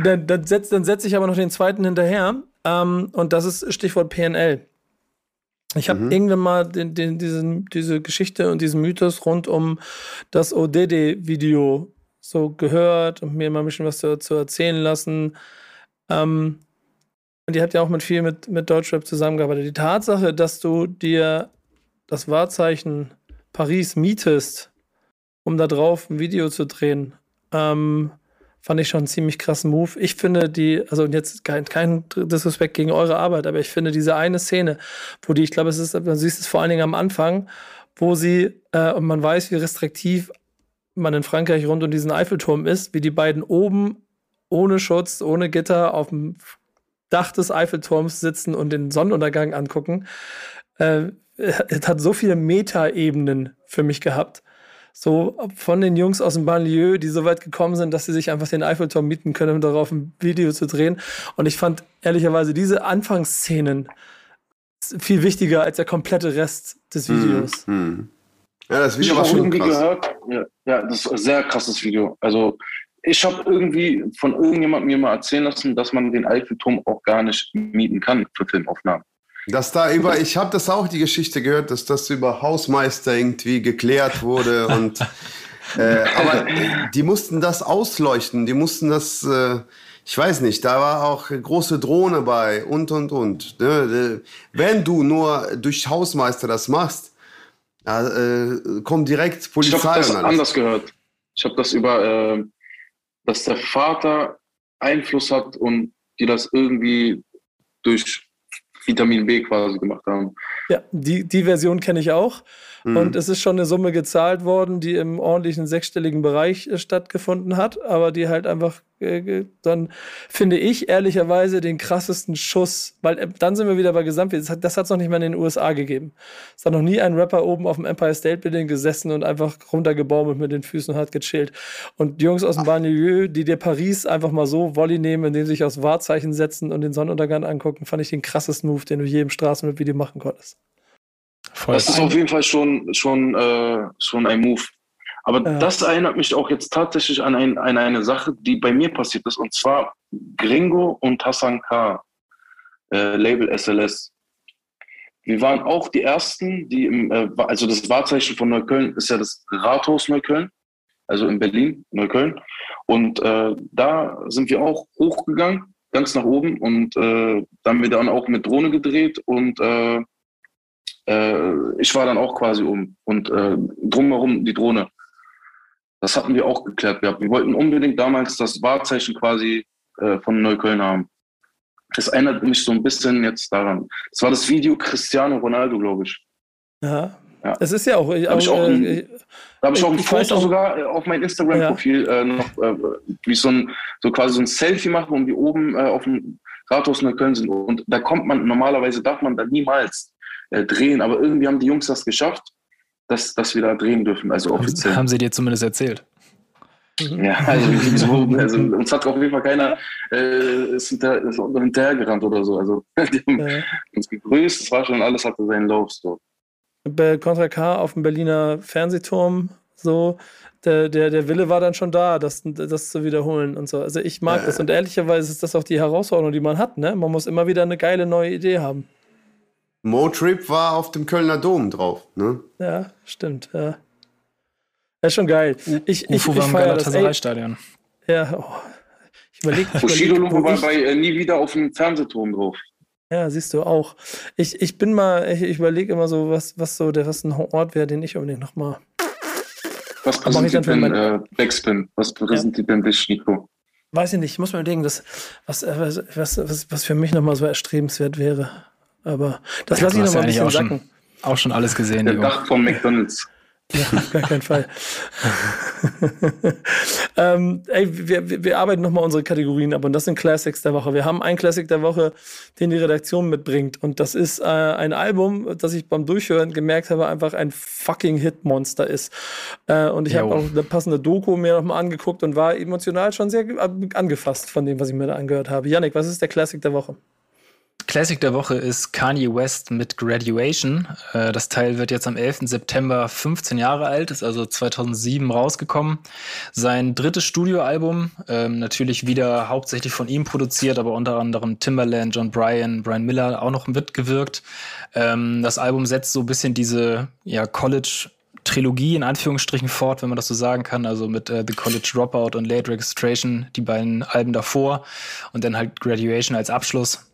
[SPEAKER 1] dann, dann setze setz ich aber noch den zweiten hinterher. Ähm, und das ist Stichwort PNL. Ich habe mhm. irgendwann mal den, den, diesen, diese Geschichte und diesen Mythos rund um das ODD-Video so gehört und mir mal ein bisschen was zu, zu erzählen lassen. Ähm, und ihr habt ja auch mit viel mit, mit Deutschrap zusammengearbeitet. Die Tatsache, dass du dir das Wahrzeichen Paris mietest, um da drauf ein Video zu drehen, ähm, fand ich schon einen ziemlich krassen Move. Ich finde die, also jetzt kein, kein Disrespekt gegen eure Arbeit, aber ich finde diese eine Szene, wo die, ich glaube, es ist, man sieht es vor allen Dingen am Anfang, wo sie, äh, und man weiß, wie restriktiv man in Frankreich rund um diesen Eiffelturm ist, wie die beiden oben ohne Schutz, ohne Gitter auf dem Dach des Eiffelturms sitzen und den Sonnenuntergang angucken. Äh, es hat so viele Metaebenen für mich gehabt so von den Jungs aus dem Banlieue, die so weit gekommen sind, dass sie sich einfach den Eiffelturm mieten können, um darauf ein Video zu drehen. Und ich fand ehrlicherweise diese Anfangsszenen viel wichtiger als der komplette Rest des hm, Videos.
[SPEAKER 6] Hm, Ja, das Video ich war schon irgendwie krass. gehört. Ja, ja, das ist ein sehr krasses Video. Also ich habe irgendwie von irgendjemandem mir mal erzählen lassen, dass man den Eiffelturm auch gar nicht mieten kann für Filmaufnahmen.
[SPEAKER 5] Dass da über, ich habe das auch die Geschichte gehört, dass das über Hausmeister irgendwie geklärt wurde und äh, aber die mussten das ausleuchten, die mussten das, äh, ich weiß nicht, da war auch große Drohne bei und und und. Ne? Wenn du nur durch Hausmeister das machst, äh, kommt direkt Polizei.
[SPEAKER 6] Ich habe das anders gehört. Ich habe das über, äh, dass der Vater Einfluss hat und die das irgendwie durch Vitamin B quasi gemacht haben.
[SPEAKER 1] Ja, die, die Version kenne ich auch. Mhm. Und es ist schon eine Summe gezahlt worden, die im ordentlichen sechsstelligen Bereich äh, stattgefunden hat, aber die halt einfach äh, dann finde ich ehrlicherweise den krassesten Schuss, weil äh, dann sind wir wieder bei Gesamtwert. Das hat es noch nicht mal in den USA gegeben. Es hat noch nie ein Rapper oben auf dem Empire State Building gesessen und einfach runtergebaumelt mit den Füßen und hat gechillt. Und die Jungs aus dem Banlieue, die dir Paris einfach mal so Volley nehmen, indem sie sich aus Wahrzeichen setzen und den Sonnenuntergang angucken, fand ich den krassesten Move, den du je im Straßenvideo machen konntest.
[SPEAKER 6] Voll das ist auf jeden Fall schon, schon, äh, schon ein Move. Aber ja. das erinnert mich auch jetzt tatsächlich an, ein, an, eine Sache, die bei mir passiert ist, und zwar Gringo und Hassan K., äh, Label SLS. Wir waren auch die Ersten, die im, äh, also das Wahrzeichen von Neukölln ist ja das Rathaus Neukölln, also in Berlin, Neukölln. Und äh, da sind wir auch hochgegangen, ganz nach oben. Und äh, da haben wir dann auch mit Drohne gedreht und äh, äh, ich war dann auch quasi um und äh, drumherum die Drohne. Das hatten wir auch geklärt gehabt. Wir wollten unbedingt damals das Wahrzeichen quasi äh, von Neukölln haben. Das erinnert mich so ein bisschen jetzt daran. Das war das Video Cristiano Ronaldo, glaube ich.
[SPEAKER 1] Ja. ja. Es ist ja auch.
[SPEAKER 6] Da habe ich auch ein, äh, hab ich auch ein Foto auch, sogar äh, auf mein Instagram-Profil ja. äh, noch, äh, wie so ein so quasi so ein Selfie machen, wo wir oben auf dem Rathaus Neukölln sind. Und da kommt man, normalerweise darf man da niemals äh, drehen. Aber irgendwie haben die Jungs das geschafft, dass, dass wir da drehen dürfen, also offiziell.
[SPEAKER 4] Haben sie dir zumindest erzählt?
[SPEAKER 6] Ja, also, so, also uns hat auf jeden Fall keiner äh, ist, hinter, ist hinterhergerannt oder so. Also die haben ja. uns gegrüßt, es war schon alles hatte seinen Lauf. So.
[SPEAKER 1] Bei Contra K auf dem Berliner Fernsehturm, so, der, der, der Wille war dann schon da, das, das zu wiederholen und so. Also ich mag äh. das und ehrlicherweise ist das auch die Herausforderung, die man hat. Ne? Man muss immer wieder eine geile neue Idee haben.
[SPEAKER 5] Motrip war auf dem Kölner Dom drauf, ne?
[SPEAKER 1] Ja, stimmt, ja. Ja, schon geil.
[SPEAKER 4] Ich, ich, Ufo ich, war im Galatasaray-Stadion.
[SPEAKER 1] Ja, oh. ich überlege.
[SPEAKER 6] Bushido Lupo war bei äh, nie wieder auf dem Fernsehturm drauf.
[SPEAKER 1] Ja, siehst du auch. Ich, ich bin mal, ich, ich überlege immer so, was, was so der was ein Ort wäre, den ich unbedingt nochmal.
[SPEAKER 6] Was präsentiert denn äh, Backspin? Was präsentiert ja. denn dich, Nico?
[SPEAKER 1] weiß ich nicht, ich muss mir überlegen, dass, was, was, was, was für mich nochmal so erstrebenswert wäre. Aber das lasse ich nochmal ein bisschen sacken.
[SPEAKER 4] Schon, auch schon alles gesehen.
[SPEAKER 6] Der Dach vom McDonalds.
[SPEAKER 1] Ja, auf gar keinen Fall. ähm, ey, wir, wir arbeiten nochmal unsere Kategorien ab und das sind Classics der Woche. Wir haben einen Classic der Woche, den die Redaktion mitbringt und das ist äh, ein Album, das ich beim Durchhören gemerkt habe, einfach ein fucking Hitmonster ist. Äh, und ich habe auch eine passende Doku mir nochmal angeguckt und war emotional schon sehr angefasst von dem, was ich mir da angehört habe. Yannick, was ist der Classic der Woche?
[SPEAKER 4] Classic der Woche ist Kanye West mit Graduation. Äh, das Teil wird jetzt am 11. September 15 Jahre alt, ist also 2007 rausgekommen. Sein drittes Studioalbum, ähm, natürlich wieder hauptsächlich von ihm produziert, aber unter anderem Timberland, John Bryan, Brian Miller auch noch mitgewirkt. Ähm, das Album setzt so ein bisschen diese ja, College- Trilogie in Anführungsstrichen fort, wenn man das so sagen kann. Also mit äh, The College Dropout und Late Registration, die beiden Alben davor und dann halt Graduation als Abschluss.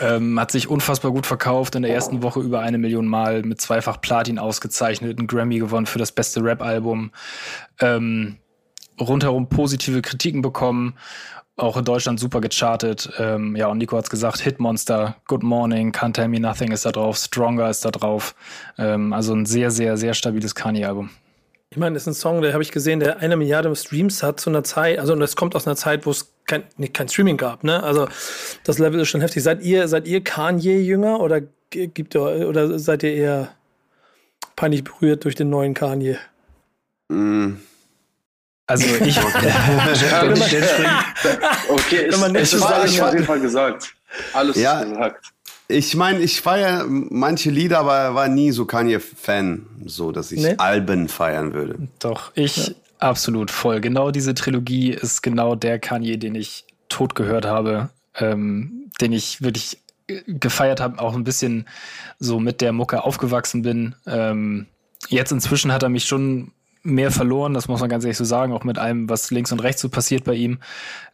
[SPEAKER 4] Ähm, hat sich unfassbar gut verkauft, in der ersten Woche über eine Million Mal mit zweifach Platin ausgezeichnet, einen Grammy gewonnen für das beste Rap-Album, ähm, rundherum positive Kritiken bekommen, auch in Deutschland super gechartet. Ähm, ja, und Nico hat's gesagt, Hitmonster, Good Morning, Can't Tell Me Nothing ist da drauf, Stronger ist da drauf. Ähm, also ein sehr, sehr, sehr stabiles Kanye-Album.
[SPEAKER 1] Ich meine, das ist ein Song, der habe ich gesehen, der eine Milliarde Streams hat zu einer Zeit, also das kommt aus einer Zeit, wo es kein, nee, kein Streaming gab, ne? Also das Level ist schon heftig. Seid ihr, seid ihr Kanye-Jünger oder gibt ihr, oder seid ihr eher peinlich berührt durch den neuen Kanye?
[SPEAKER 4] Mm. Also ich.
[SPEAKER 6] okay, ist, nicht es ist alles auf jeden Fall gesagt. Alles
[SPEAKER 5] ja, gesagt. Ich meine, ich feiere manche Lieder, aber war nie so Kanye-Fan, so dass ich nee? Alben feiern würde.
[SPEAKER 4] Doch, ich ja. absolut voll. Genau diese Trilogie ist genau der Kanye, den ich tot gehört habe, ähm, den ich wirklich gefeiert habe, auch ein bisschen so mit der Mucke aufgewachsen bin. Ähm, jetzt inzwischen hat er mich schon mehr verloren, das muss man ganz ehrlich so sagen, auch mit allem, was links und rechts so passiert bei ihm.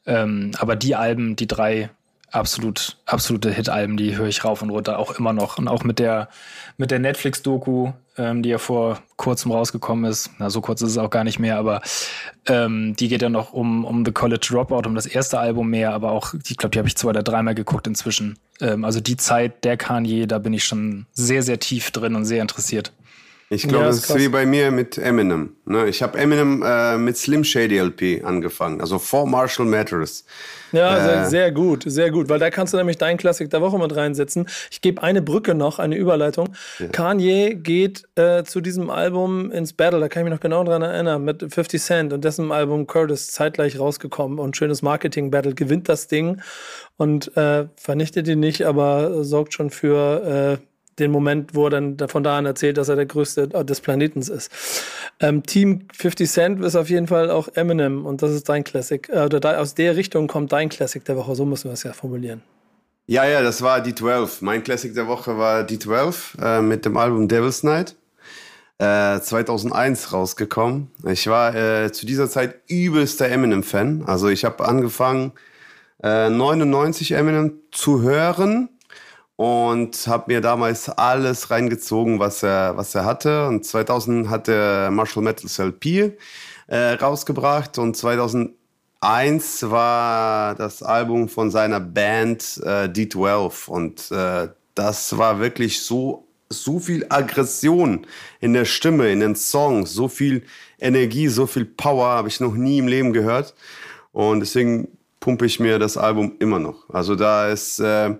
[SPEAKER 4] Ähm, aber die Alben, die drei, absolut, absolute Hit-Alben, die höre ich rauf und runter, auch immer noch. Und auch mit der, mit der Netflix-Doku, ähm, die ja vor kurzem rausgekommen ist, na, so kurz ist es auch gar nicht mehr, aber ähm, die geht ja noch um, um The College Dropout, um das erste Album mehr, aber auch, ich glaube, die habe ich zwei oder dreimal geguckt inzwischen. Ähm, also die Zeit der Kanye, da bin ich schon sehr, sehr tief drin und sehr interessiert.
[SPEAKER 5] Ich glaube, ja, das ist wie bei mir mit Eminem. Ne? Ich habe Eminem äh, mit Slim Shady LP angefangen, also vor Marshall Matters.
[SPEAKER 1] Ja, äh, sehr, sehr, gut, sehr gut, weil da kannst du nämlich deinen Klassik der Woche mit reinsetzen. Ich gebe eine Brücke noch, eine Überleitung. Ja. Kanye geht äh, zu diesem Album ins Battle, da kann ich mich noch genau dran erinnern, mit 50 Cent und dessen Album Curtis zeitgleich rausgekommen und schönes Marketing-Battle, gewinnt das Ding und äh, vernichtet ihn nicht, aber sorgt schon für äh, den Moment, wo er dann von da an erzählt, dass er der größte äh, des Planeten ist. Ähm, Team 50 Cent ist auf jeden Fall auch Eminem und das ist dein Classic. Äh, da, aus der Richtung kommt dein Classic der Woche, so müssen wir es ja formulieren.
[SPEAKER 5] Ja, ja, das war die 12. Mein Classic der Woche war die 12 äh, mit dem Album Devil's Night. 2001 äh, rausgekommen. Ich war äh, zu dieser Zeit übelster Eminem-Fan. Also ich habe angefangen, äh, 99 Eminem zu hören und habe mir damals alles reingezogen, was er, was er hatte. Und 2000 hat er Marshall Metals LP äh, rausgebracht und 2001 war das Album von seiner Band äh, D12 und äh, das war wirklich so so viel Aggression in der Stimme, in den Songs, so viel Energie, so viel Power habe ich noch nie im Leben gehört und deswegen pumpe ich mir das Album immer noch. Also da ist äh,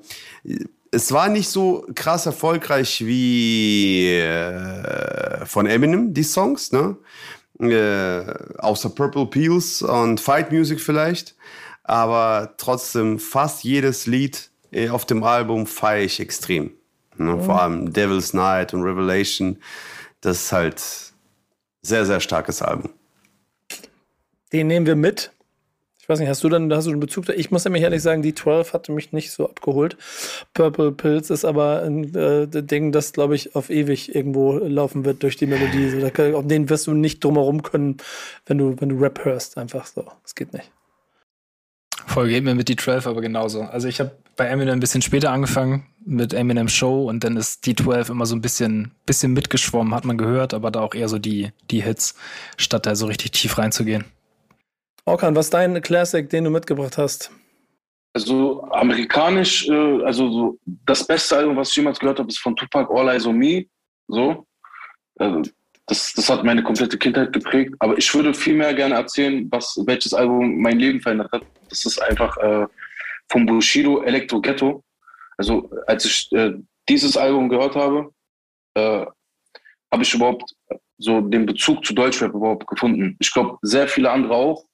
[SPEAKER 5] es war nicht so krass erfolgreich wie äh, von Eminem, die Songs, ne? Äh, außer Purple Peels und Fight Music vielleicht. Aber trotzdem, fast jedes Lied äh, auf dem Album feiere ich extrem. Ne? Mhm. Vor allem Devil's Night und Revelation. Das ist halt sehr, sehr starkes Album.
[SPEAKER 1] Den nehmen wir mit. Ich weiß nicht, hast du dann, hast du einen Bezug da? Ich muss nämlich ehrlich sagen, die 12 hatte mich nicht so abgeholt. Purple Pills ist aber ein äh, Ding, das, glaube ich, auf ewig irgendwo laufen wird durch die Melodie. So, da, auf den wirst du nicht drumherum können, wenn du, wenn du Rap hörst. Einfach so. Das geht nicht.
[SPEAKER 4] Voll geht mir mit die 12 aber genauso. Also ich habe bei Eminem ein bisschen später angefangen mit Eminem Show und dann ist die 12 immer so ein bisschen, bisschen mitgeschwommen, hat man gehört, aber da auch eher so die, die Hits, statt da so richtig tief reinzugehen.
[SPEAKER 1] Orkan, was ist dein Classic, den du mitgebracht hast?
[SPEAKER 6] Also amerikanisch, äh, also so das beste Album, was ich jemals gehört habe, ist von Tupac All Eyes on Me. So. Also, das, das hat meine komplette Kindheit geprägt. Aber ich würde viel mehr gerne erzählen, was, welches Album mein Leben verändert hat. Das ist einfach äh, vom Bushido Electro Ghetto. Also als ich äh, dieses Album gehört habe, äh, habe ich überhaupt so den Bezug zu Deutschrap überhaupt gefunden. Ich glaube, sehr viele andere auch.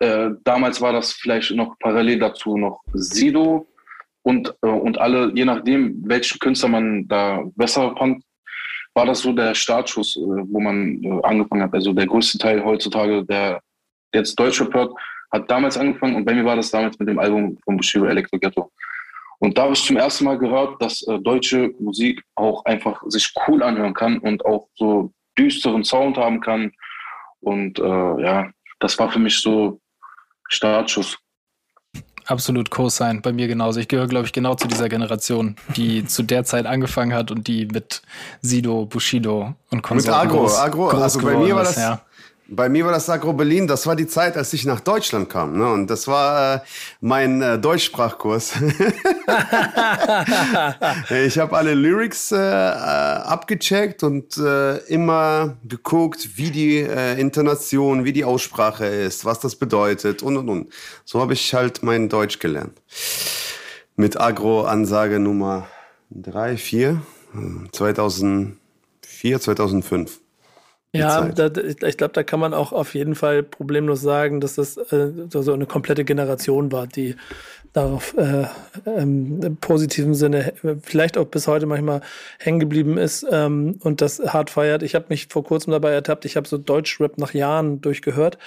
[SPEAKER 6] Äh, damals war das vielleicht noch parallel dazu noch Sido und, äh, und alle, je nachdem, welchen Künstler man da besser fand, war das so der Startschuss, äh, wo man äh, angefangen hat. Also der größte Teil heutzutage, der jetzt Deutschrap hört, hat damals angefangen und bei mir war das damals mit dem Album von Bushido Electro Ghetto. Und da habe ich zum ersten Mal gehört, dass äh, deutsche Musik auch einfach sich cool anhören kann und auch so düsteren Sound haben kann. Und ja, das war für mich so Startschuss.
[SPEAKER 4] Absolut Co-Sign, bei mir genauso. Ich gehöre, glaube ich, genau zu dieser Generation, die zu der Zeit angefangen hat und die mit Sido, Bushido und
[SPEAKER 5] Konsorten Mit Agro, groß, Agro. Groß also bei mir war das, ja. Bei mir war das Agro Berlin, das war die Zeit, als ich nach Deutschland kam. Ne? Und das war äh, mein äh, Deutschsprachkurs. ich habe alle Lyrics äh, äh, abgecheckt und äh, immer geguckt, wie die äh, Intonation, wie die Aussprache ist, was das bedeutet und und und. So habe ich halt mein Deutsch gelernt. Mit Agro-Ansage Nummer 3, 4, 2004, 2005.
[SPEAKER 1] Ja, da, ich glaube, da kann man auch auf jeden Fall problemlos sagen, dass das äh, so eine komplette Generation war, die darauf äh, ähm, im positiven Sinne vielleicht auch bis heute manchmal hängen geblieben ist ähm, und das hart feiert. Ich habe mich vor kurzem dabei ertappt, ich habe so Deutschrap nach Jahren durchgehört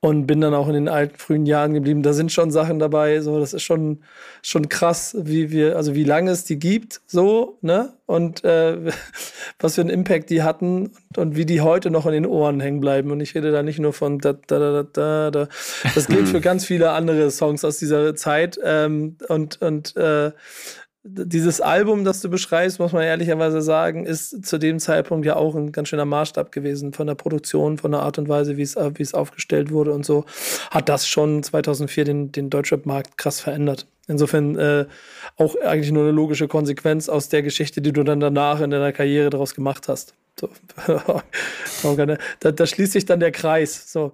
[SPEAKER 1] und bin dann auch in den alten frühen Jahren geblieben. Da sind schon Sachen dabei, so das ist schon schon krass, wie wir also wie lange es die gibt, so ne und äh, was für einen Impact die hatten und, und, wie die heute noch in den Ohren hängen bleiben. Und ich rede da nicht nur von da da da da da. Das gilt für ganz viele andere Songs aus dieser Zeit ähm, und und äh, dieses Album, das du beschreibst, muss man ehrlicherweise sagen, ist zu dem Zeitpunkt ja auch ein ganz schöner Maßstab gewesen von der Produktion, von der Art und Weise, wie es, wie es aufgestellt wurde und so, hat das schon 2004 den, den Deutschrap-Markt krass verändert. Insofern äh, auch eigentlich nur eine logische Konsequenz aus der Geschichte, die du dann danach in deiner Karriere daraus gemacht hast. So. da, da, schließt sich dann der Kreis. So.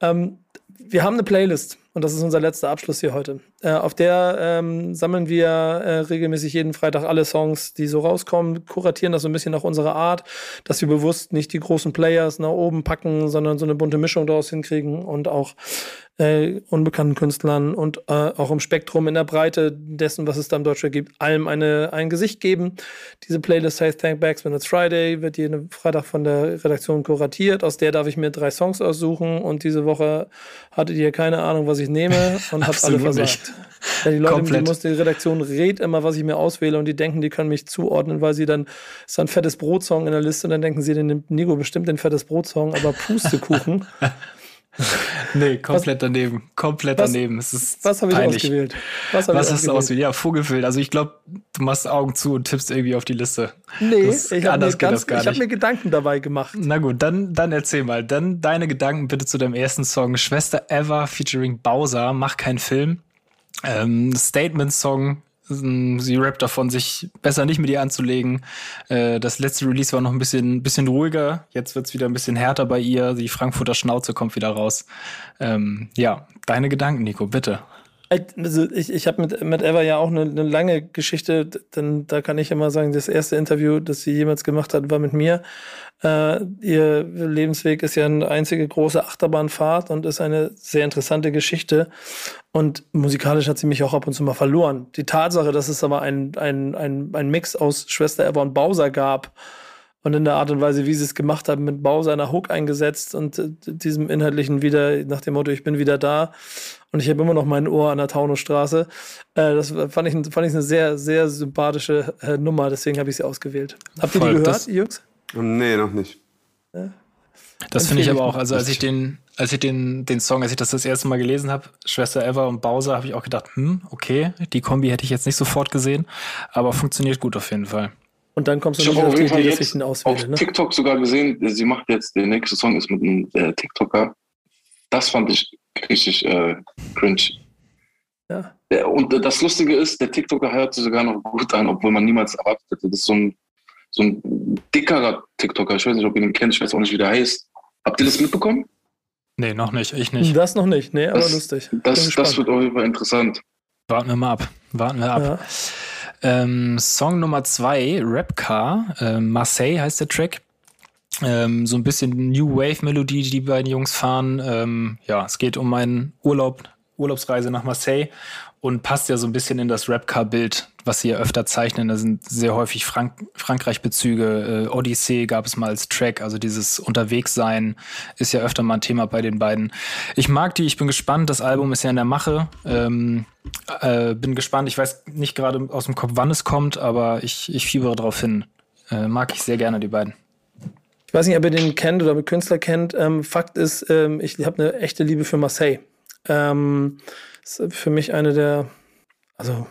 [SPEAKER 1] Ähm, wir haben eine Playlist und das ist unser letzter Abschluss hier heute. Äh, auf der ähm, sammeln wir äh, regelmäßig jeden Freitag alle Songs, die so rauskommen, kuratieren das so ein bisschen nach unserer Art, dass wir bewusst nicht die großen Players nach oben packen, sondern so eine bunte Mischung daraus hinkriegen und auch äh, unbekannten Künstlern und äh, auch im Spektrum in der Breite dessen, was es da im Deutschland gibt, allem eine, ein Gesicht geben. Diese Playlist heißt Thank Backs When It's Friday, wird jeden Freitag von der Redaktion kuratiert. Aus der darf ich mir drei Songs aussuchen und diese Woche hattet ihr keine Ahnung, was ich nehme und habt alle versagt. Ja, die Leute, die, muss, die Redaktion rät immer, was ich mir auswähle und die denken, die können mich zuordnen, weil sie dann ist ein fettes Brotsong in der Liste und dann denken sie, den nimmt Nico bestimmt den fettes Brotsong, aber Pustekuchen.
[SPEAKER 4] nee, komplett was, daneben. Komplett was, daneben. Es ist
[SPEAKER 1] was habe ich ausgewählt?
[SPEAKER 4] Was, hab was ich hast du ausgewählt? Ja, Vogelfilm. Also ich glaube, du machst Augen zu und tippst irgendwie auf die Liste.
[SPEAKER 1] Nee, das, ich habe mir, hab mir Gedanken dabei gemacht.
[SPEAKER 4] Na gut, dann, dann erzähl mal. Dann deine Gedanken bitte zu deinem ersten Song. Schwester Ever featuring Bowser. Mach keinen Film. Ähm, Statement-Song Sie rappt davon, sich besser nicht mit ihr anzulegen. Äh, das letzte Release war noch ein bisschen, bisschen ruhiger. Jetzt wird's wieder ein bisschen härter bei ihr. Die Frankfurter Schnauze kommt wieder raus. Ähm, ja, deine Gedanken, Nico, bitte.
[SPEAKER 1] Also ich, ich habe mit, mit Eva ja auch eine, eine lange Geschichte, denn da kann ich immer sagen, das erste Interview, das sie jemals gemacht hat, war mit mir. Äh, ihr Lebensweg ist ja eine einzige große Achterbahnfahrt und ist eine sehr interessante Geschichte. Und musikalisch hat sie mich auch ab und zu mal verloren. Die Tatsache, dass es aber ein, ein, ein, ein Mix aus Schwester Eva und Bowser gab, und in der Art und Weise, wie sie es gemacht haben, mit Bowser einer Hook eingesetzt und äh, diesem inhaltlichen wieder nach dem Motto, ich bin wieder da und ich habe immer noch mein Ohr an der Taunusstraße. Äh, das fand ich, fand ich eine sehr, sehr sympathische äh, Nummer, deswegen habe ich sie ausgewählt. Habt ihr die gehört, das, Jungs?
[SPEAKER 5] Nee, noch nicht.
[SPEAKER 4] Ja. Das finde ich aber auch, also als ich den, als ich den, den Song, als ich das das erste Mal gelesen habe, Schwester Eva und Bowser, habe ich auch gedacht, hm, okay, die Kombi hätte ich jetzt nicht sofort gesehen, aber funktioniert gut auf jeden Fall.
[SPEAKER 1] Und dann kommst du noch auf die Idee, dass ich ihn auswähle.
[SPEAKER 6] Auf ne? TikTok sogar gesehen, sie macht jetzt, der nächste Song ist mit einem äh, TikToker. Das fand ich richtig äh, cringe. Ja. Und das Lustige ist, der TikToker hört sich sogar noch gut an, obwohl man niemals erwartet hätte. Das ist so ein, so ein dickerer TikToker. Ich weiß nicht, ob ihr ihn kennt, ich weiß auch nicht, wie der heißt. Habt ihr das mitbekommen?
[SPEAKER 4] Nee, noch nicht. Ich nicht.
[SPEAKER 1] Das noch nicht, nee, aber das, lustig.
[SPEAKER 6] Das, das wird auf jeden Fall interessant.
[SPEAKER 4] Warten wir mal ab. Warten wir ab. Ja. Ähm, Song Nummer zwei, Rap Car. Ähm, Marseille heißt der Track. Ähm, so ein bisschen New Wave Melodie, die die beiden Jungs fahren. Ähm, ja, es geht um meinen Urlaub Urlaubsreise nach Marseille und passt ja so ein bisschen in das Rapcar-Bild, was sie ja öfter zeichnen. Da sind sehr häufig Frank Frankreich-Bezüge. Äh, Odyssee gab es mal als Track, also dieses Unterwegssein ist ja öfter mal ein Thema bei den beiden. Ich mag die, ich bin gespannt. Das Album ist ja in der Mache. Ähm, äh, bin gespannt. Ich weiß nicht gerade aus dem Kopf, wann es kommt, aber ich, ich fiebere darauf hin. Äh, mag ich sehr gerne, die beiden.
[SPEAKER 1] Ich weiß nicht, ob ihr den kennt oder ob ihr Künstler kennt. Ähm, Fakt ist, ähm, ich habe eine echte Liebe für Marseille. Ähm, ist für mich eine der, also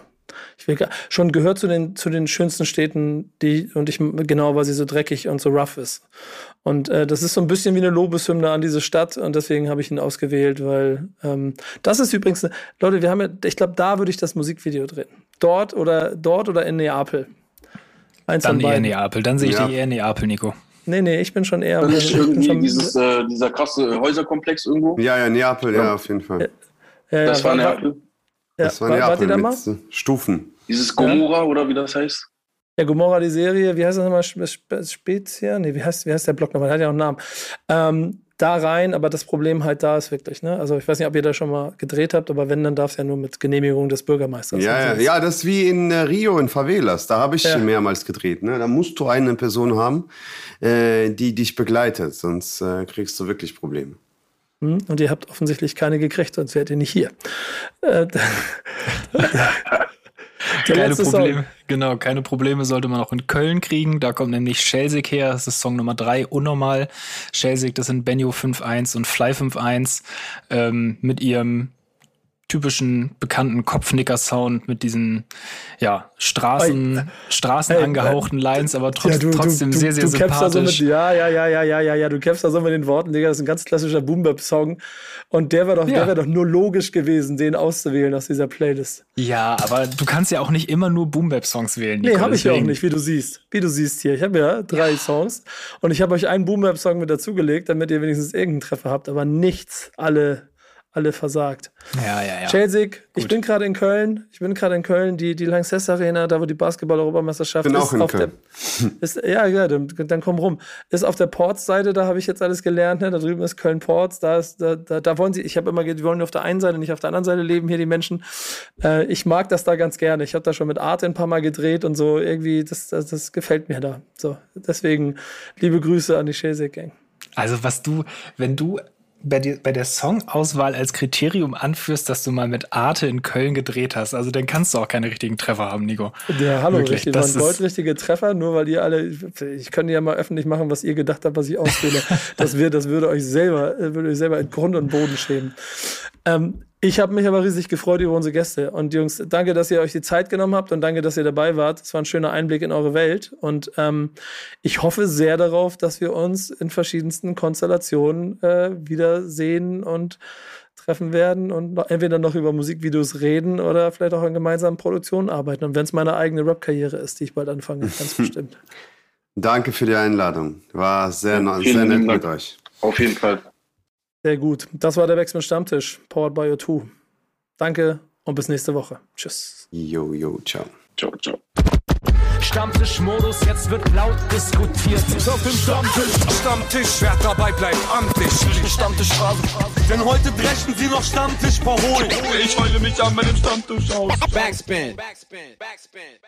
[SPEAKER 1] ich will schon gehört zu den, zu den schönsten Städten, die, und ich genau, weil sie so dreckig und so rough ist. Und äh, das ist so ein bisschen wie eine Lobeshymne an diese Stadt und deswegen habe ich ihn ausgewählt, weil ähm, das ist übrigens, Leute, wir haben ja, ich glaube, da würde ich das Musikvideo drehen. Dort oder dort oder in Neapel.
[SPEAKER 4] Eins dann eher Neapel, dann sehe ich ja. dich eher Neapel, Nico.
[SPEAKER 1] Nee, nee, ich bin schon eher.
[SPEAKER 6] Das ist irgendwie schon, dieses, äh, dieser krasse Häuserkomplex irgendwo.
[SPEAKER 5] Ja, ja, Neapel, ja, auf jeden Fall.
[SPEAKER 6] Ja, ja, das war, Neapel.
[SPEAKER 5] Ja, das war, Neapel da mit? Stufen.
[SPEAKER 6] Dieses Gomorra oder wie das heißt?
[SPEAKER 1] Ja, Gomorra, die Serie, wie heißt das nochmal? Spezia? Nee, wie heißt, wie heißt der Blog nochmal? Der hat ja auch einen Namen. Ähm, da rein, aber das Problem halt da ist wirklich, ne? Also ich weiß nicht, ob ihr da schon mal gedreht habt, aber wenn, dann darf es ja nur mit Genehmigung des Bürgermeisters.
[SPEAKER 5] Ja,
[SPEAKER 1] ja,
[SPEAKER 5] ja, das ist wie in äh, Rio in Favelas, da habe ich ja. mehrmals gedreht, ne? Da musst du eine Person haben, äh, die dich begleitet, sonst äh, kriegst du wirklich Probleme.
[SPEAKER 1] Hm? Und ihr habt offensichtlich keine gekriegt, sonst wärt ihr nicht hier. Äh,
[SPEAKER 4] keine Probleme, genau, keine Probleme sollte man auch in Köln kriegen. Da kommt nämlich Schelsig her, das ist Song Nummer 3, Unnormal. Schelsig, das sind Benjo 5.1 und Fly 5.1 ähm, mit ihrem typischen bekannten Kopfnicker-Sound mit diesen ja, Straßen, Straßen hey, angehauchten Lines, aber trotz, ja, du, trotzdem du, sehr, sehr sympathisch.
[SPEAKER 1] So mit, ja, ja, ja, ja, ja, ja, ja, du kämpfst da so mit den Worten, Digga, das ist ein ganz klassischer Boom-Bap-Song und der wäre doch, ja. wär doch nur logisch gewesen, den auszuwählen aus dieser Playlist.
[SPEAKER 4] Ja, aber du kannst ja auch nicht immer nur Boom-Bap-Songs wählen.
[SPEAKER 1] Nico, nee, habe ich ja auch nicht, wie du siehst. Wie du siehst hier. Ich habe ja drei ja. Songs und ich habe euch einen Boom-Bap-Song mit dazugelegt, damit ihr wenigstens irgendeinen Treffer habt, aber nichts, alle alle versagt.
[SPEAKER 4] Ja, ja, ja.
[SPEAKER 1] Chelsea, ich bin gerade in Köln. Ich bin gerade in Köln, die, die Lanxess Arena, da wo die Basketball-Europameisterschaft
[SPEAKER 5] ist. Auch in auf Köln.
[SPEAKER 1] Der, ist, ja, ja, dann, dann komm rum. Ist auf der Ports-Seite, da habe ich jetzt alles gelernt. Ne? Da drüben ist Köln-Ports. Da, da, da, da, wollen sie, ich habe immer gesagt, die wollen nur auf der einen Seite, nicht auf der anderen Seite leben hier die Menschen. Äh, ich mag das da ganz gerne. Ich habe da schon mit Arte ein paar Mal gedreht und so. Irgendwie, das, das, das gefällt mir da. So, deswegen liebe Grüße an die Chelsea-Gang.
[SPEAKER 4] Also was du, wenn du bei, dir, bei der Songauswahl als Kriterium anführst, dass du mal mit Arte in Köln gedreht hast, also dann kannst du auch keine richtigen Treffer haben, Nico.
[SPEAKER 1] Ja, hallo, Wirklich, richtig, das waren goldrichtige Treffer, nur weil ihr alle, ich könnte ja mal öffentlich machen, was ihr gedacht habt, was ich auswähle. das, wird, das würde euch selber, würde euch selber in Grund und Boden schämen. Ähm, ich habe mich aber riesig gefreut über unsere Gäste. Und Jungs, danke, dass ihr euch die Zeit genommen habt und danke, dass ihr dabei wart. Es war ein schöner Einblick in eure Welt. Und ähm, ich hoffe sehr darauf, dass wir uns in verschiedensten Konstellationen äh, wiedersehen und treffen werden und entweder noch über Musikvideos reden oder vielleicht auch an gemeinsamen Produktionen arbeiten. Und wenn es meine eigene Rap-Karriere ist, die ich bald anfange, ganz bestimmt.
[SPEAKER 5] Danke für die Einladung. War sehr, ja, sehr nett mit euch.
[SPEAKER 6] Auf jeden Fall.
[SPEAKER 1] Sehr gut. Das war der Wechsel Stammtisch, powered by O2. Danke und bis nächste Woche. Tschüss.
[SPEAKER 5] Jo, jo, ciao.
[SPEAKER 6] Ciao, ciao.
[SPEAKER 2] Stammtischmodus, jetzt wird laut diskutiert.
[SPEAKER 3] Auf dem Stammtisch, Stammtisch, wer dabei bleibt, amtlich. Stammtisch Phase. Denn heute brechen sie noch Stammtisch verholen. Ich heule mich an meinem Stammtisch aus. Backspin. Backspin. Backspin.